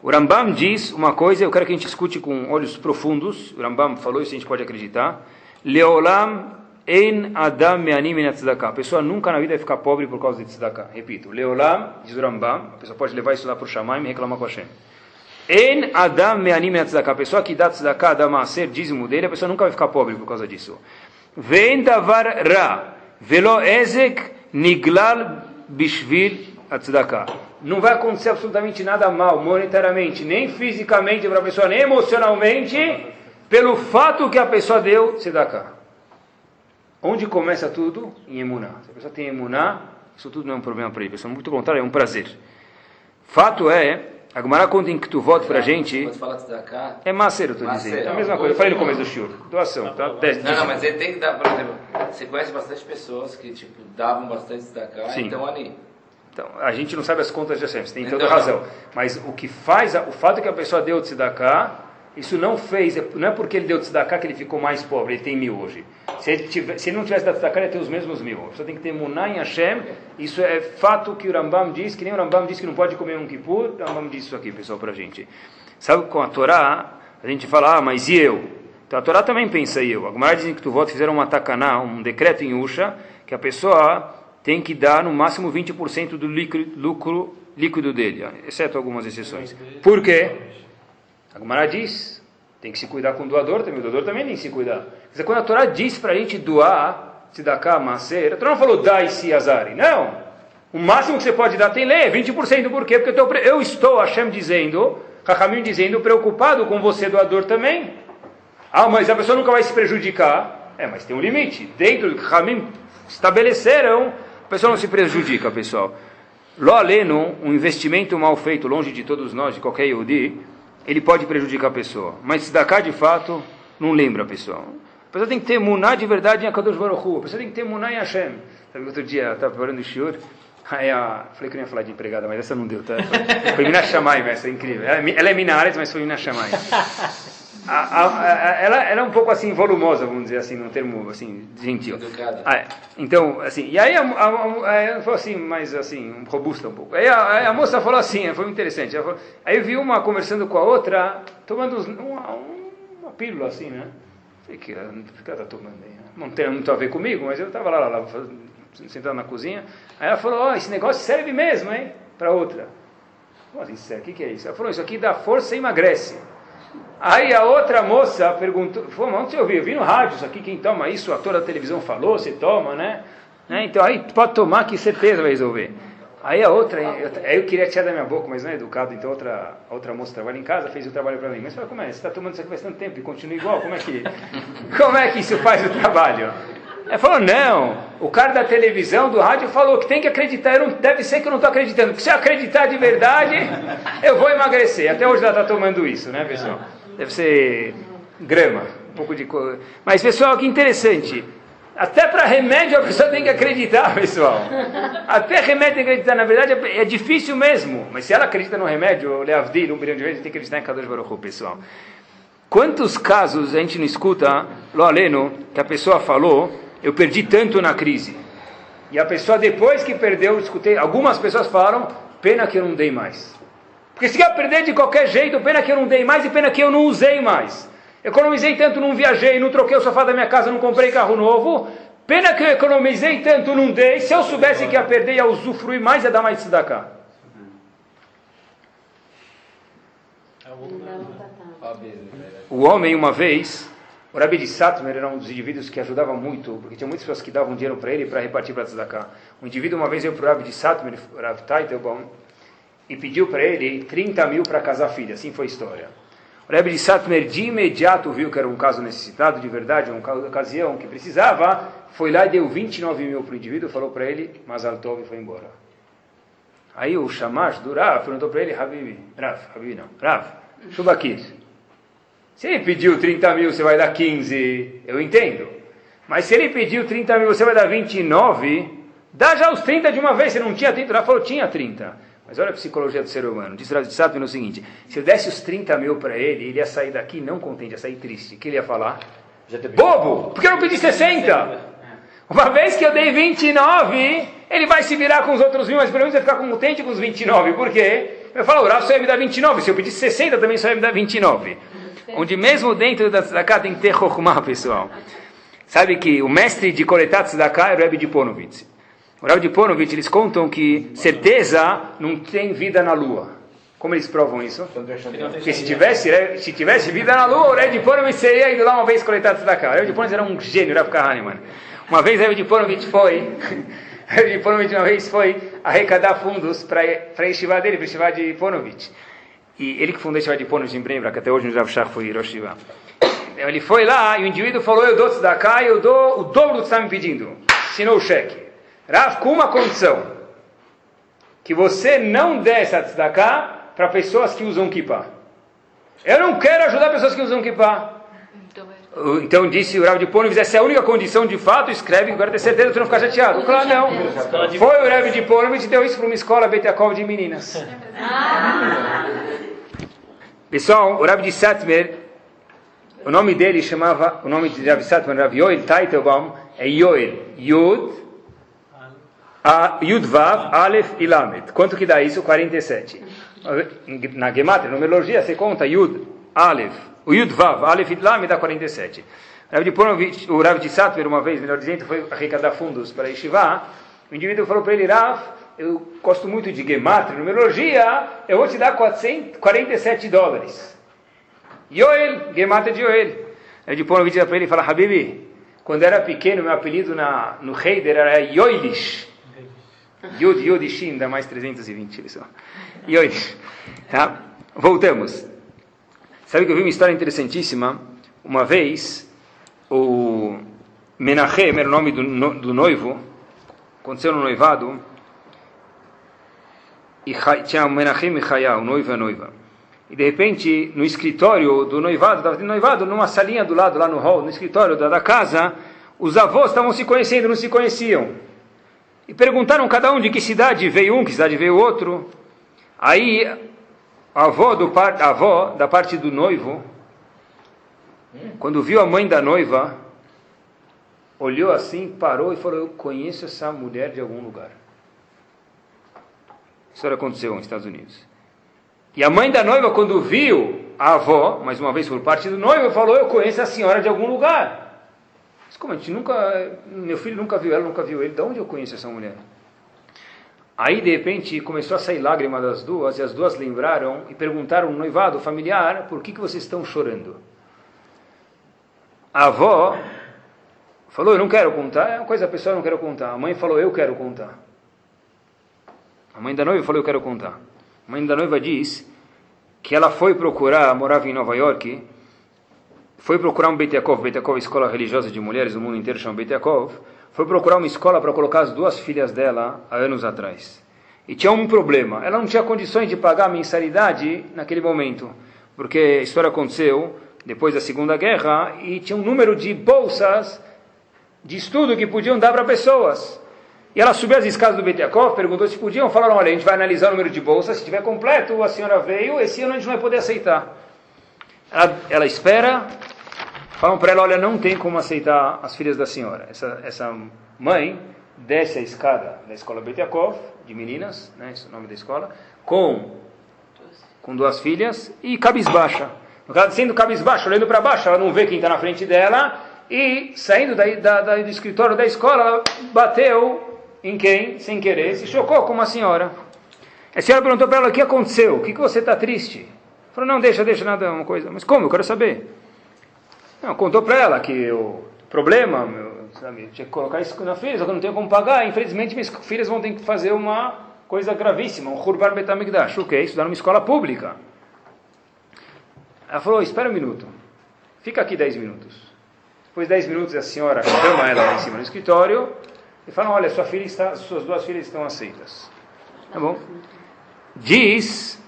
O Rambam diz uma coisa, eu quero que a gente escute com olhos profundos. O Rambam falou isso, a gente pode acreditar. Leolam en adam me'anim A pessoa nunca na vida vai ficar pobre por causa de tzedakah. Repito, Leolam, diz o Rambam, a pessoa pode levar isso lá para o Shammai e reclamar com Hashem. En adam me'anim min A pessoa que dá tzedakah, dá maaser, dízimo dele, a pessoa nunca vai ficar pobre por causa disso. Ven davar ra, velo ezek niglal bishvil tzedakah não vai acontecer absolutamente nada mal, monetariamente, nem fisicamente para a pessoa, nem emocionalmente, pelo fato que a pessoa deu tzedakah. Onde começa tudo? Em emuná. Se a pessoa tem emuná, isso tudo não é um problema para ele. Pessoal, muito contrário, é um prazer. Fato é, a Gemara conta em que tu voto para a gente. É macer, eu estou dizendo. É a mesma coisa. Eu falei no começo do shiur. Doação. Tá? Não, não, mas ele tem que dar, por exemplo, você conhece bastante pessoas que tipo, davam bastante tzedakah, então ali. Então, a gente não sabe as contas de Hashem, você tem toda razão. Mas o que faz, o fato que a pessoa deu de tzedakah, isso não fez, não é porque ele deu de tzedakah que ele ficou mais pobre, ele tem mil hoje. Se ele, tiver, se ele não tivesse dado tzedakah, ele ia ter os mesmos mil. A pessoa tem que ter muná em Hashem, isso é fato que o Rambam diz, que nem o Rambam diz que não pode comer um kippur, o Rambam diz isso aqui, pessoal, para a gente. Sabe, com a Torá, a gente fala, ah, mas e eu? Então a Torá também pensa e eu. A Gemara diz que tu voto fizeram uma takaná, um decreto em Usha, que a pessoa tem que dar no máximo 20% do líquido, lucro líquido dele, exceto algumas exceções. Por quê? A Gemara diz, tem que se cuidar com o doador também, o doador também tem que se cuidar. Quer dizer, quando a Torá diz para a gente doar, se dá cá, macer, a Torá não falou dai se azari, não. O máximo que você pode dar tem lei, é 20%, por quê? Porque eu, tô, eu estou, Hashem dizendo, Rahamim dizendo, preocupado com você, doador também. Ah, mas a pessoa nunca vai se prejudicar. É, mas tem um limite. Dentro do Rahamim estabeleceram a pessoa não se prejudica, pessoal. Lo aleno, um investimento mal feito, longe de todos nós, de qualquer Yehudi, ele pode prejudicar a pessoa. Mas se cá de fato, não lembra, pessoal. A pessoa tem que ter muná de verdade em Akadosh Baruch. A pessoa tem que ter muná em Hashem. Sabe, outro dia, eu estava preparando o shiur, aí a, falei que eu ia falar de empregada, mas essa não deu, tá? Foi Minas Shamay, essa é incrível. Ela, ela é Minares, mas foi Minas Shamay. a, a, assim volumosa, vamos dizer assim, num termo assim gentil. Ah, é. Então, assim, e aí a, a, a, falou assim, mais assim, robusta um pouco. Aí a, moça falou assim, foi muito interessante. Falou, aí eu vi uma conversando com a outra, tomando uma, uma pílula assim, né? Falei, que ela está tomando aí? Não tem muito a ver comigo, mas eu estava lá, lá, lá, sentado na cozinha. Aí ela falou, oh, esse negócio serve mesmo, hein? Para outra. Como assim serve? O que, que é isso? Ela falou, isso aqui dá força e emagrece. Aí a outra moça perguntou, falou, onde você ouviu? Eu vi no rádio, isso aqui, quem toma isso, o ator da televisão falou, você toma, né? né? Então aí pode tomar que certeza vai resolver. Aí a outra, eu, eu queria tirar da minha boca, mas não é educado, então outra, outra moça trabalha em casa, fez o trabalho para mim. Mas falei, como é? Você está tomando isso aqui faz tanto tempo e continua igual? Como é que, como é que isso faz o trabalho? Ela falou, não, o cara da televisão, do rádio, falou que tem que acreditar. Eu não, deve ser que eu não estou acreditando. Se eu acreditar de verdade, eu vou emagrecer. Até hoje ela está tomando isso, né, pessoal? Deve ser grama, um pouco de. Mas, pessoal, que interessante. Até para remédio a pessoa tem que acreditar, pessoal. Até remédio tem que acreditar. Na verdade, é difícil mesmo. Mas se ela acredita no remédio, Leavdil, um bilhão de vezes, tem que acreditar em Kadosh Baruch pessoal. Quantos casos a gente não escuta, lo aleno, que a pessoa falou eu perdi tanto na crise. E a pessoa, depois que perdeu, escutei, algumas pessoas falaram, pena que eu não dei mais. Porque se eu perder de qualquer jeito, pena que eu não dei mais e pena que eu não usei mais. Economizei tanto, não viajei, não troquei o sofá da minha casa, não comprei carro novo. Pena que eu economizei tanto, não dei. Se eu soubesse que ia perder, ia usufruir mais, ia dar mais da cá. O homem, uma vez, o Rabi de Satmer era um dos indivíduos que ajudava muito, porque tinha muitas pessoas que davam dinheiro para ele para repartir para Tzedakah. Um indivíduo uma vez veio para o Rabi de Satmer, o Rav Taitelbaum, e pediu para ele 30 mil para casar filha. Assim foi a história. O Rebbe de Satmer de imediato viu que era um caso necessitado de verdade, uma ocasião que precisava, foi lá e deu 29 mil para o indivíduo, falou para ele, mas Altov foi embora. Aí o Shamash do Rav perguntou para ele, Habibi, Rav, Habibi não, Rav, Shubakir, se ele pediu 30 mil, você vai dar 15, eu entendo. Mas se ele pediu 30 mil, você vai dar 29, dá já os 30 de uma vez. Você não tinha 30, ela falou, tinha 30. Mas olha a psicologia do ser humano. Diz Rav no seguinte: se eu desse os 30 mil para ele, ele ia sair daqui não contente, ia sair triste. O que ele ia falar? Bobo! Por que eu não pedi 60? Uma vez que eu dei 29, ele vai se virar com os outros mil, mas pelo menos vai ficar contente com os 29. Por quê? Eu falo, o Rav só ia me dar 29. Se eu pedisse 60, também só ia me dar 29 onde mesmo dentro da tzedakah tem que ter chokhmah, pessoal. Sabe que o mestre de coletar tzedakah é o Rebbe de Ponovitz. O Rebbe de Ponovitz, eles contam que certeza não tem vida na lua. Como eles provam isso? Porque se tivesse, né, se tivesse vida na lua, o Rebbe de Ponovitz seria ido lá uma vez coletar tzedakah. O Rebbe de Ponovitz era um gênio, Rebbe Kahneman. Uma vez o Rebbe de Ponovitz foi... Rebbe de Ponovitz uma vez foi arrecadar fundos para a dele, para a de Ponovitz. E ele que fundou esse de Ponos em Brembra, que até hoje no Rav Shach foi Hiroshima. Ele foi lá e o indivíduo falou: Eu dou tzedakah e eu dou o dobro do que está me pedindo. Assinou o cheque. Rav, com uma condição: que você não dê essa tzedakah para pessoas que usam kippah. Eu não quero ajudar pessoas que usam kippah. Então disse o Rav de Pono, essa é a única condição de fato, escreve, agora ter certeza que você não ficar chateado. Claro, não. Foi o Rav de Pono e deu isso para uma escola Betiakov de meninas. Pessoal, o Rav de Satmer, o nome dele chamava, o nome de Rav Satmer, Rav Yoel Teitelbaum, é Yoel, Yud, a, Yud Vav, Aleph e Lamed. Quanto que dá isso? 47. Na Gematria, numerologia, você conta Yud, Aleph, o Yud Vav, Aleph e Lamed dá 47. O Rav de Satmer, uma vez, melhor dizendo, foi arrecadar fundos para Yeshiva. O indivíduo falou para ele, Rav, eu gosto muito de gematria, numerologia, eu vou te dar 447 dólares. Yoel, gematria de Yoel. Aí depois eu vídeo para ele e fala, Habibi, quando era pequeno, meu apelido na, no Heider era Yoilish. Yud, Yud, Shin, dá mais 320, pessoal. Yoilish. Tá? Voltamos. Sabe que eu vi uma história interessantíssima? Uma vez, o Menachem era o nome do, do noivo, aconteceu no noivado, e tinha Menachem e Hayah, o noivo e a noiva. E de repente, no escritório do noivado, estava tendo noivado, numa salinha do lado, lá no hall, no escritório da, da casa, os avós estavam se conhecendo, não se conheciam. E perguntaram cada um de que cidade veio um, que cidade veio outro. Aí, a avó, do par, avó da parte do noivo Quando viu a mãe da noiva, olhou assim, parou e falou: Eu conheço essa mulher de algum lugar. Isso aconteceu nos Estados Unidos. E a mãe da noiva, quando viu a avó, mais uma vez por parte do noivo, falou: Eu conheço a senhora de algum lugar. Mas como a gente nunca. Meu filho nunca viu ela, nunca viu ele. De onde eu conheço essa mulher? Aí, de repente, começou a sair lágrima das duas, e as duas lembraram e perguntaram no noivado familiar: Por que, que vocês estão chorando? A avó falou: Eu não quero contar. É uma coisa a pessoa não quer contar. A mãe falou: Eu quero contar. A mãe da noiva falou: Eu quero contar. A mãe da noiva diz que ela foi procurar, morava em Nova York, foi procurar um Beit Yaakov, Beit Yaakov, escola religiosa de mulheres do mundo inteiro chama Beit foi procurar uma escola para colocar as duas filhas dela há anos atrás. E tinha um problema, ela não tinha condições de pagar a mensalidade naquele momento, porque a história aconteceu depois da Segunda Guerra e tinha um número de bolsas de estudo que podiam dar para pessoas. E ela subiu as escadas do Betiakov, perguntou se podiam, falaram, olha, a gente vai analisar o número de bolsas, se tiver completo, a senhora veio, esse ano a gente não vai poder aceitar. Ela, ela espera, falam para ela, olha, não tem como aceitar as filhas da senhora. Essa, essa mãe desce a escada da escola Betiakov, de meninas, né, esse é o nome da escola, com, com duas filhas, e cabisbaixa. No caso, sendo cabisbaixa, olhando para baixo, ela não vê quem está na frente dela, e saindo da, da, da, do escritório da escola, bateu em quem, sem querer, se chocou com uma senhora. A senhora perguntou para ela o que aconteceu, o que, que você está triste? Falou, não, deixa, deixa nada, uma coisa. Mas como? Eu quero saber. Não, contou para ela que o problema, meu, sabe, tinha que colocar isso na filha, só que eu não tenho como pagar. Infelizmente, minhas filhas vão ter que fazer uma coisa gravíssima, um Hurbar Betamigdash. O que é? Estudar numa escola pública. Ela falou, espera um minuto. Fica aqui dez minutos. Depois de dez minutos, a senhora chama ela lá em cima no escritório e falam: Olha, sua filha está, suas duas filhas estão aceitas. Tá bom? Diz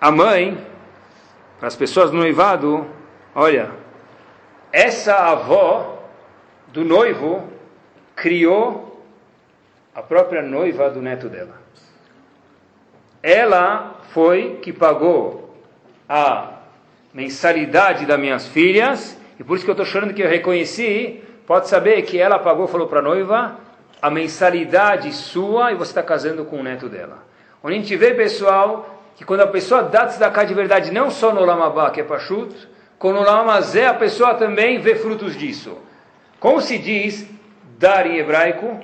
a mãe para as pessoas do noivado: Olha, essa avó do noivo criou a própria noiva do neto dela. Ela foi que pagou a mensalidade das minhas filhas, e por isso que eu estou chorando que eu reconheci pode saber que ela pagou, falou para a noiva, a mensalidade sua e você está casando com o neto dela. Onde a gente vê, pessoal, que quando a pessoa dá tzedakah de verdade, não só no Lamabá, que é Pashut, quando no Lamazé a pessoa também vê frutos disso. Como se diz dar em hebraico?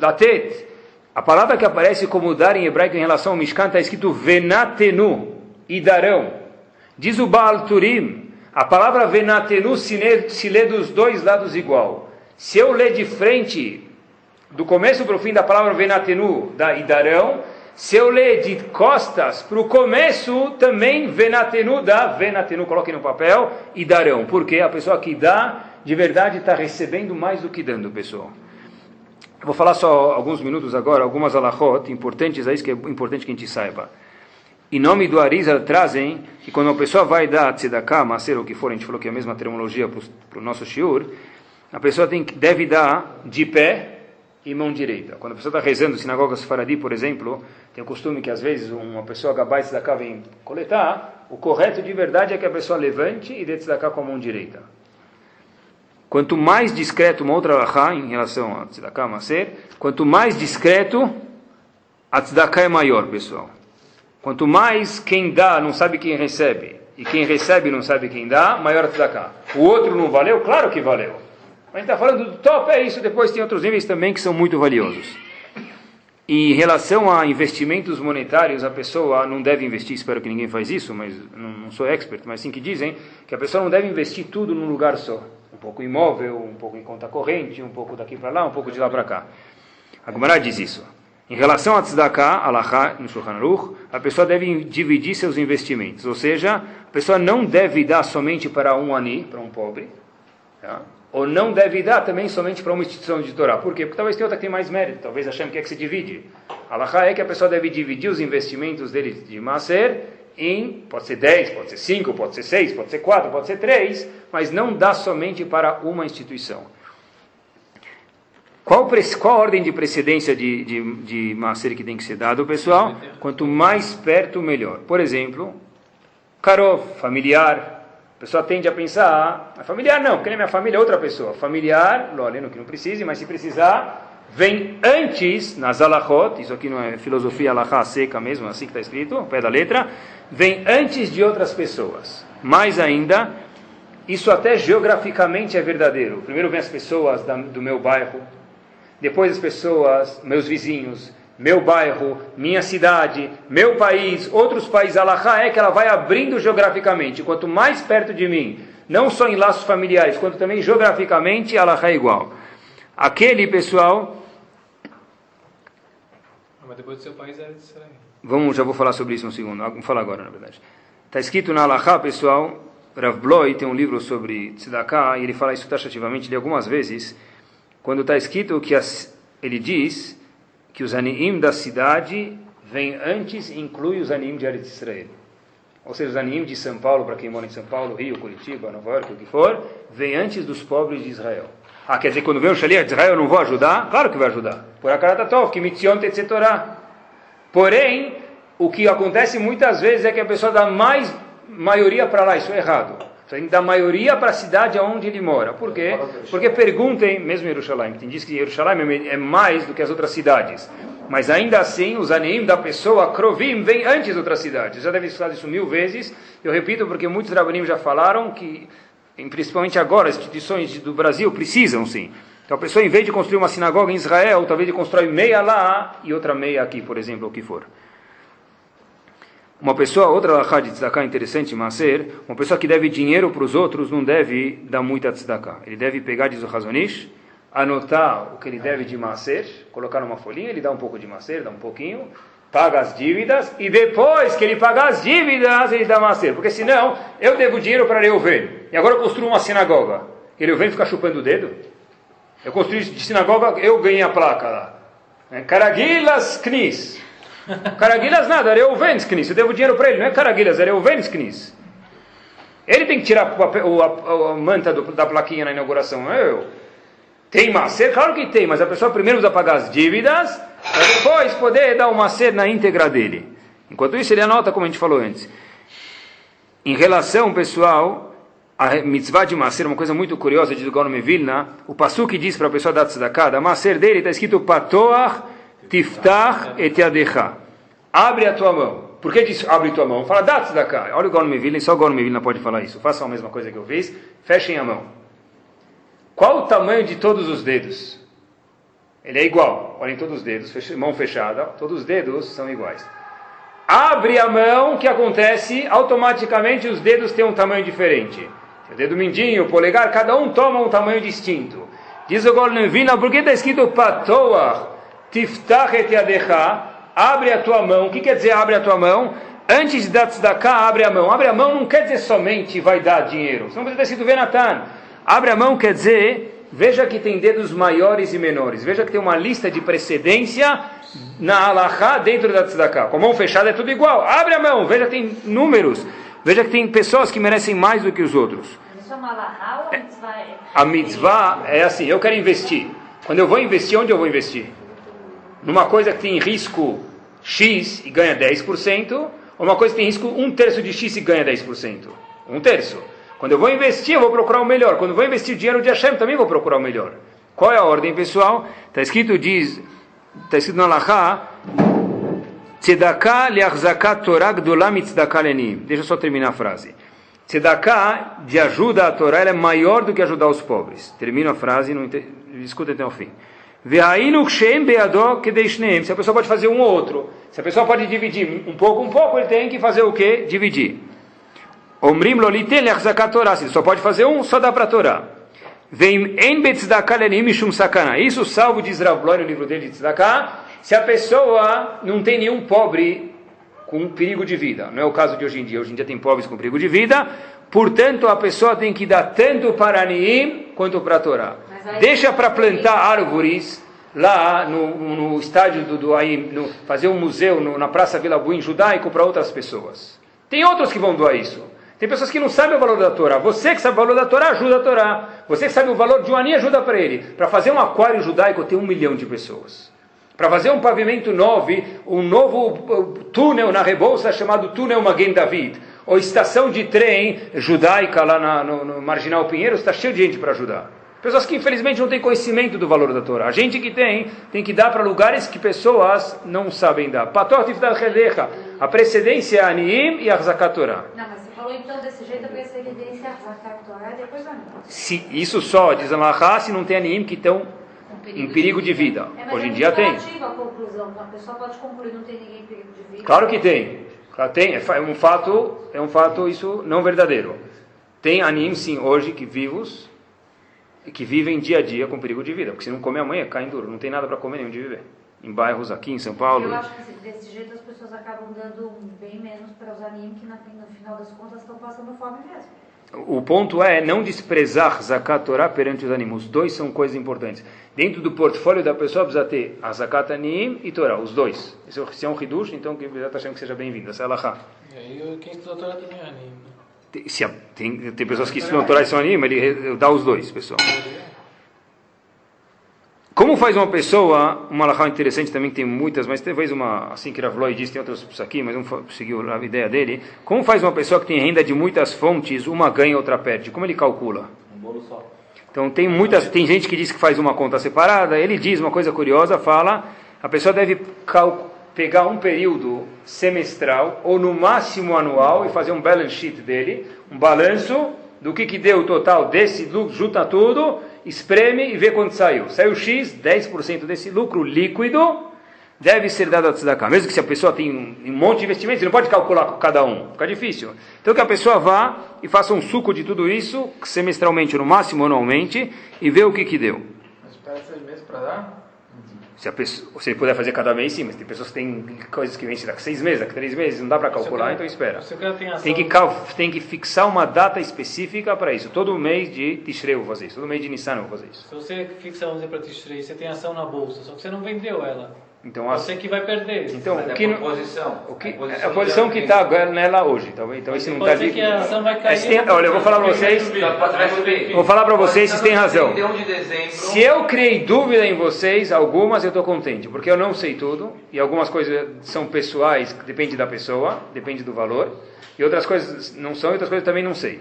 Latet. A palavra que aparece como dar em hebraico em relação ao Mishkan está escrito venatenu, e darão. Diz o Baal Turim, a palavra venatenu se lê, dos dois lados igual. Se eu ler de frente, do começo para o fim da palavra venatenu, da idarão, se eu ler de costas para o começo, também venatenu dá, venatenu, coloque no papel, e darão. Porque a pessoa que dá, de verdade, está recebendo mais do que dando, pessoal. Vou falar só alguns minutos agora, algumas alahot importantes, é isso que é importante que a gente saiba em nome do Arizal trazem que quando uma pessoa vai dar tzedakah, maser ou o que for, a gente falou que é a mesma terminologia para o nosso shiur, a pessoa tem, deve dar de pé e mão direita. Quando a pessoa está rezando, sinagogas faradi, por exemplo, tem o costume que às vezes uma pessoa gabai tzedakah vem coletar, o correto de verdade é que a pessoa levante e dê tzedakah com a mão direita. Quanto mais discreto, uma outra alahá em relação a tzedakah, maser, quanto mais discreto, a tzedakah é maior, pessoal. Quanto mais quem dá não sabe quem recebe, e quem recebe não sabe quem dá, maior tzedakah. O outro não valeu? Claro que valeu. Mas a gente está falando do top, é isso. Depois tem outros níveis também que são muito valiosos. E em relação a investimentos monetários, a pessoa não deve investir, espero que ninguém faz isso, mas não sou expert, mas sim que dizem, que a pessoa não deve investir tudo num lugar só. Um pouco imóvel, um pouco em conta corrente, um pouco daqui para lá, um pouco de lá para cá. A Gemara diz isso. Em relação a tzedakah, alahá, no Shulchan Aruch, a pessoa deve dividir seus investimentos. Ou seja, a pessoa não deve dar somente para um ani, para um pobre, tá? ou não deve dar também somente para uma instituição de Torá. Por quê? Porque talvez tenha outra que tem mais mérito, talvez Hashem quer que se divide. Alahá é que a pessoa deve dividir os investimentos dele de Maser em, pode ser 10, pode ser 5, pode ser 6, pode ser 4, pode ser 3, mas não dá somente para uma instituição. Qual, qual a ordem de precedência de, de, de Maser que tem que ser dado, pessoal? Quanto mais perto, melhor. Por exemplo, Karov, familiar, A pessoa tende a pensar, ah, familiar não, porque nem minha família é outra pessoa. Familiar, loleno que não precise, mas se precisar, vem antes, nas alahot, isso aqui não é filosofia alahá seca mesmo, assim que está escrito, ao pé da letra, vem antes de outras pessoas. Mais ainda, isso até geograficamente é verdadeiro. Primeiro vem as pessoas da, do meu bairro, depois as pessoas, meus vizinhos, meu bairro, minha cidade, meu país, outros países, Allahá é que ela vai abrindo geograficamente. Quanto mais perto de mim, não só em laços familiares, quanto também geograficamente, Allahá é igual. Aquele pessoal. Ah, mas depois do seu país é Israel. Vamos, já vou falar sobre isso um segundo. Vamos falar agora, na verdade. Está escrito na Allahá, pessoal. Rav Bloy tem um livro sobre Tzedakah e ele fala isso taxativamente ali algumas vezes. Quando está escrito que as, ele diz que os Aniim da cidade vêm antes inclui os Aniim de Eretz Israel. Ou seja, os Aniim de São Paulo, para quem mora em São Paulo, Rio, Curitiba, Nova York, o que for, vem antes dos pobres de Israel. Ah, quer dizer, quando vem o Shaliach de Israel, eu não vou ajudar? Claro que vai ajudar. Por Akaratatov, que mitzion tetzetorá. Porém, o que acontece muitas vezes é que a pessoa dá mais maioria para lá, isso é errado. Tem da maioria para a cidade onde ele mora. Por quê? Porque perguntem, mesmo em Jerusalém, tem diz que Jerusalém é mais do que as outras cidades. Mas ainda assim, os anim da pessoa, Krovim, vem antes das outras cidades. Já deve escutar isso mil vezes. Eu repito porque muitos rabanim já falaram que, principalmente agora, as instituições do Brasil precisam sim. Então a pessoa, em vez de construir uma sinagoga em Israel, talvez ele constrói meia lá e outra meia aqui, por exemplo, o que for. Uma pessoa, outra alahá de tzedakah interessante, Maser, uma pessoa que deve dinheiro para os outros não deve dar muita tzedakah. Ele deve pegar, diz o Razonish, anotar o que ele deve de Maser, colocar numa folhinha, ele dá um pouco de Maser, dá um pouquinho, paga as dívidas, e depois que ele pagar as dívidas, ele dá Maser. Porque senão, eu devo dinheiro para Reuven, e agora eu construo uma sinagoga. E Reuven fica chupando o dedo? Eu construí de sinagoga, eu ganhei a placa lá. Caragilas é, Knis. Caraguilhas nada, era Reuven's Knis. Eu devo dinheiro para ele, não é Caraguilhas, era Reuven's Knis. Ele tem que tirar o, o, a, a, manta do, da plaquinha na inauguração, eu. Tem macer? Claro que tem, mas a pessoa primeiro precisa pagar as dívidas, para depois poder dar o macer na íntegra dele. Enquanto isso, ele anota, como a gente falou antes. Em relação, pessoal, a mitzvah de macer, uma coisa muito curiosa, o Gaon Vilna, o passo que diz para a pessoa dar tzedakah, da macer dele está escrito patoach tiftach et yadecha. Abre a tua mão. Por que diz abre tua mão? Fala, dá cá. Olha o Gorno Mevilin, só o Gorno Mevilin pode falar isso. Façam a mesma coisa que eu fiz. Fechem a mão. Qual o tamanho de todos os dedos? Ele é igual. Olhem todos os dedos, mão fechada, todos os dedos são iguais. Abre a mão, o que acontece? Automaticamente os dedos têm um tamanho diferente. O dedo mindinho, o polegar, cada um toma um tamanho distinto. Diz o Gorno Mevilin, por que está escrito patoa? Tiftach et yadecha, abre a tua mão. O que quer dizer abre a tua mão? Antes de dar tzedakah, abre a mão. Abre a mão não quer dizer somente vai dar dinheiro. Você não precisa ter sido Venatan. Abre a mão quer dizer, veja que tem dedos maiores e menores. Veja que tem uma lista de precedência na alahá dentro da tzedakah. Com a mão fechada é tudo igual. Abre a mão, veja que tem números. Veja que tem pessoas que merecem mais do que os outros. A mitzvah é assim, eu quero investir. Quando eu vou investir, onde eu vou investir? numa coisa que tem risco X e ganha 10%, ou uma coisa que tem risco 1 terço de X e ganha 10%. 1 terço. Quando eu vou investir, eu vou procurar o melhor. Quando eu vou investir dinheiro de Hashem, também vou procurar o melhor. Qual é a ordem, pessoal? Está escrito, diz, está escrito na Lacha, Tzedakah le'achzakat Torah gdolah mitzdakah lenim. Deixa eu só terminar a frase. Tzedakah, de ajuda à Torá, é maior do que ajudar os pobres. Termino a frase, não escuta até o fim. Se a pessoa pode fazer um ou outro, se a pessoa pode dividir um pouco, um pouco, ele tem que fazer o quê? Dividir. Omrim. Se só pode fazer um, só dá para a Torá. Sakana. Isso salvo diz Rav no livro dele de Tzedakah, se a pessoa não tem nenhum pobre com perigo de vida. Não é o caso de hoje em dia. Hoje em dia tem pobres com perigo de vida. Portanto, a pessoa tem que dar tanto para Aniim quanto para a Torá. Deixa para plantar árvores lá no, no estádio do, do no, fazer um museu no, na Praça Vila Buim judaico para outras pessoas. Tem outros que vão doar isso. Tem pessoas que não sabem o valor da Torá. Você que sabe o valor da Torá, ajuda a Torá. Você que sabe o valor de um ani, ajuda para ele. Para fazer um aquário judaico tem um milhão de pessoas. Para fazer um pavimento novo, um novo uh, túnel na Rebouça chamado Túnel Maguen David Ou estação de trem judaica lá na, no, no Marginal Pinheiro, está cheio de gente para ajudar. Pessoas que infelizmente não têm conhecimento do valor da Torá. A gente que tem, tem que dar para lugares que pessoas não sabem dar. A precedência é Aniim e Arzakat Torah. Não, mas você falou então desse jeito a precedência é Arzakat Torah e depois Aniim. Se, isso só, diz Alahá, se não tem Aniim que estão em perigo de vida. É, Hoje em é dia tem. a conclusão. A pessoa pode concluir não tem ninguém em perigo de vida. Claro que tem. Tem. É é um fato, é um fato isso não verdadeiro. Tem Anim sim hoje que vivos que vivem dia a dia com perigo de vida, porque se não comer amanhã cai duro, não tem nada para comer nem onde viver. Em bairros aqui em São Paulo. Eu acho que assim, desse jeito as pessoas acabam dando bem menos para os animes que na- no final das contas estão passando fome mesmo. O ponto é não desprezar Zakat Torah perante os animais. Os dois são coisas importantes. Dentro do portfólio da pessoa precisa ter a Zakat Anim e Torah, os dois. Se é- Se é um Hidush, então que está achando que seja bem-vindo. Essa é a. E aí, quem estudou Torá também é anime. Tem, se a- tem, tem pessoas que estudam Torah e são Anim, ele dá os dois, pessoal. Como faz uma pessoa, uma Allahá interessante também, que tem muitas, mas talvez uma, assim que Ravloi diz, tem outras aqui, mas vamos seguir a ideia dele. Como faz uma pessoa que tem renda de muitas fontes, uma ganha, outra perde? Como ele calcula? Um bolo só. Então tem muitas, tem gente que diz que faz uma conta separada. Ele diz uma coisa curiosa, fala, a pessoa deve cal- pegar um período semestral ou no máximo anual e fazer um balance sheet dele, um balanço do que que deu o total desse lucro, junta tudo, espreme e vê quanto saiu. Saiu X, 10% desse lucro líquido deve ser dado a tzedakah. Mesmo que se a pessoa tem um, um monte de investimentos, você não pode calcular com cada um, fica difícil. Então que a pessoa vá e faça um suco de tudo isso, semestralmente, no máximo anualmente, e vê o que que deu. Mas espera seis meses para dar? Se, a pessoa, se ele puder fazer cada mês, sim, mas tem pessoas que têm coisas que vencem daqui seis meses, daqui três meses, não dá para calcular, então espera. Tem que, tem que fixar uma data específica para isso. Todo mês de Tishrei eu vou fazer isso, todo mês de Nissan eu vou fazer isso. se você fixa 11 para Tishrei, você tem ação na bolsa, só que você não vendeu ela. Então, Você que vai perder. então o é que, não- proposição. o que, É é a posição que está agora nela hoje, talvez, talvez se não está ser que a ação vai cair. Mas tem- olha, eu vou falar para vocês, Então, vou falar para vocês, vocês têm razão. 31 de dezembro. Se eu criei dúvida em vocês, algumas eu estou contente, porque eu não sei tudo, e algumas coisas são pessoais, depende da pessoa, depende do valor, e outras coisas não são, e outras coisas também não sei.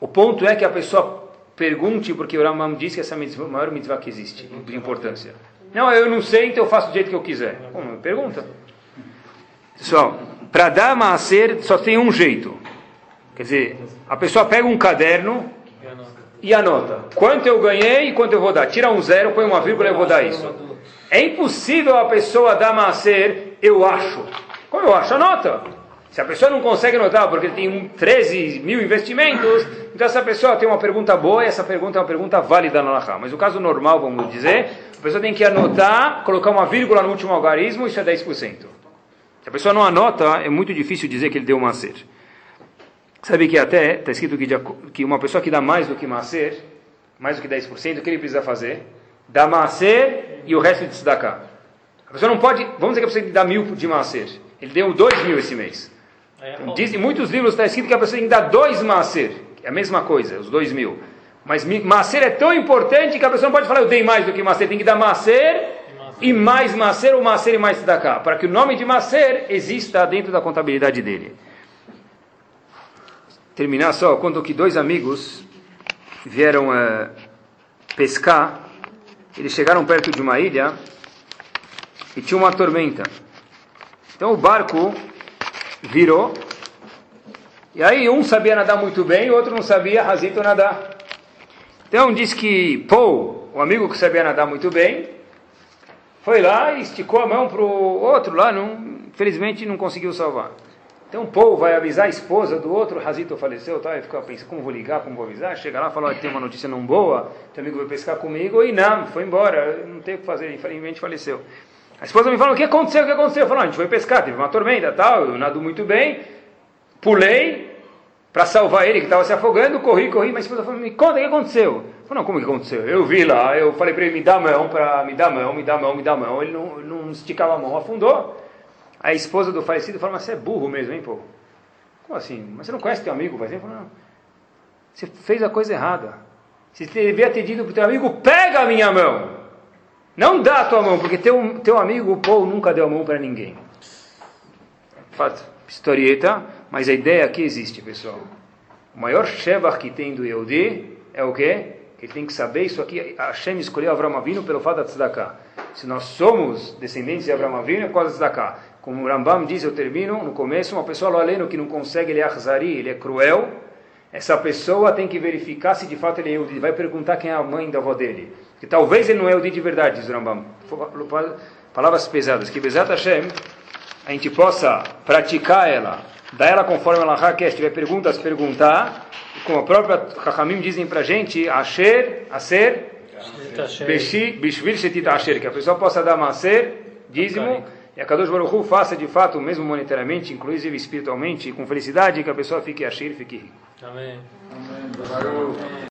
O ponto é que a pessoa pergunte, porque o Ramam disse que essa é a mitzvah- maior mitzvah que existe, de importância. Não, eu não sei, então eu faço do jeito que eu quiser. Pergunta. Pessoal, para dar maaser só tem um jeito. Quer dizer, a pessoa pega um caderno e anota quanto eu ganhei e quanto eu vou dar. Tira um zero, põe uma vírgula e eu vou dar isso. É impossível a pessoa dar maaser, eu acho. Como eu acho? Anota. Se a pessoa não consegue anotar porque tem um 13 mil investimentos, então essa pessoa tem uma pergunta boa e essa pergunta é uma pergunta válida na Allahá. Mas o caso normal, vamos dizer, a pessoa tem que anotar, colocar uma vírgula no último algarismo, isso é 10%. Se a pessoa não anota, é muito difícil dizer que ele deu maaser. Sabe que até está escrito que, de que uma pessoa que dá mais do que maaser, mais do que 10%, o que ele precisa fazer? Dá maaser e o resto de tzedakah. A pessoa não pode, vamos dizer que a pessoa dá mil de maaser. Ele deu dois mil esse mês. É, Então, diz, em muitos livros está escrito que a pessoa tem que dar dois maaser. É a mesma coisa, os dois mil. Mas maaser é tão importante que a pessoa não pode falar eu dei mais do que maaser. Tem que dar maaser e mais maaser ou maaser e mais tzedakah. Para que o nome de maaser exista dentro da contabilidade dele. Terminar só, quando que dois amigos vieram eh, pescar, eles chegaram perto de uma ilha e tinha uma tormenta. Então o barco virou, e aí um sabia nadar muito bem, o outro não sabia razito nadar. Então diz que Paul, o amigo que sabia nadar muito bem, foi lá e esticou a mão para o outro lá, não, infelizmente não conseguiu salvar. Então Paul vai avisar a esposa do outro, Razito faleceu, tá? e fica pensando, como vou ligar, como vou avisar? Chega lá fala, "Olha, tem uma notícia não boa, teu amigo veio pescar comigo, e não, foi embora, não tem o que fazer, infelizmente faleceu. A esposa me fala, o que aconteceu, o que aconteceu? Eu falo, "Ah, a gente foi pescar, teve uma tormenta, tal, eu nado muito bem, pulei para salvar ele que estava se afogando, corri, corri, mas a esposa falou, me conta o que aconteceu. Eu falei, não, como que aconteceu? Eu vi lá, eu falei para ele, me dá a mão, para me dar a mão, me dá a mão, me dá a mão, ele não, não esticava a mão, afundou. A esposa do falecido falou, mas você é burro mesmo, hein, pô? Como assim? Mas você não conhece teu amigo, vai ser? Não. Você fez a coisa errada. Você devia ter dito para o teu amigo, pega a minha mão. Não dá a tua mão, porque teu, teu amigo Paul nunca deu a mão para ninguém. Fato, historieta. Mas a ideia aqui existe, pessoal. O maior Shevach que tem do Yehudi é o quê? Que ele tem que saber isso aqui. Hashem escolheu Avram Avinu pelo fato da tzedakah. Se nós somos descendentes de Avram Avinu, é por causa da tzedakah. Como o Rambam diz, eu termino no começo, uma pessoa aleno que não consegue, ele é achzari, ele é cruel, essa pessoa tem que verificar se de fato ele é Yehudi. Vai perguntar quem é a mãe da avó dele. Porque talvez ele não é Yehudi de verdade, diz o Rambam. Palavras pesadas. Que Bezat Hashem, a gente possa praticar ela, dar ela conforme ela quer. Se tiver perguntas, perguntar. E como a própria Chachamim dizem pra gente, Asher, Aser, Beshi, Bishvil Shetit Asher. Que a pessoa possa dar Maser, dízimo. E a Kadosh Baruch Hu faça de fato, mesmo monetariamente, inclusive espiritualmente, com felicidade, que a pessoa fique Asher, fique rico. Amém. Amém.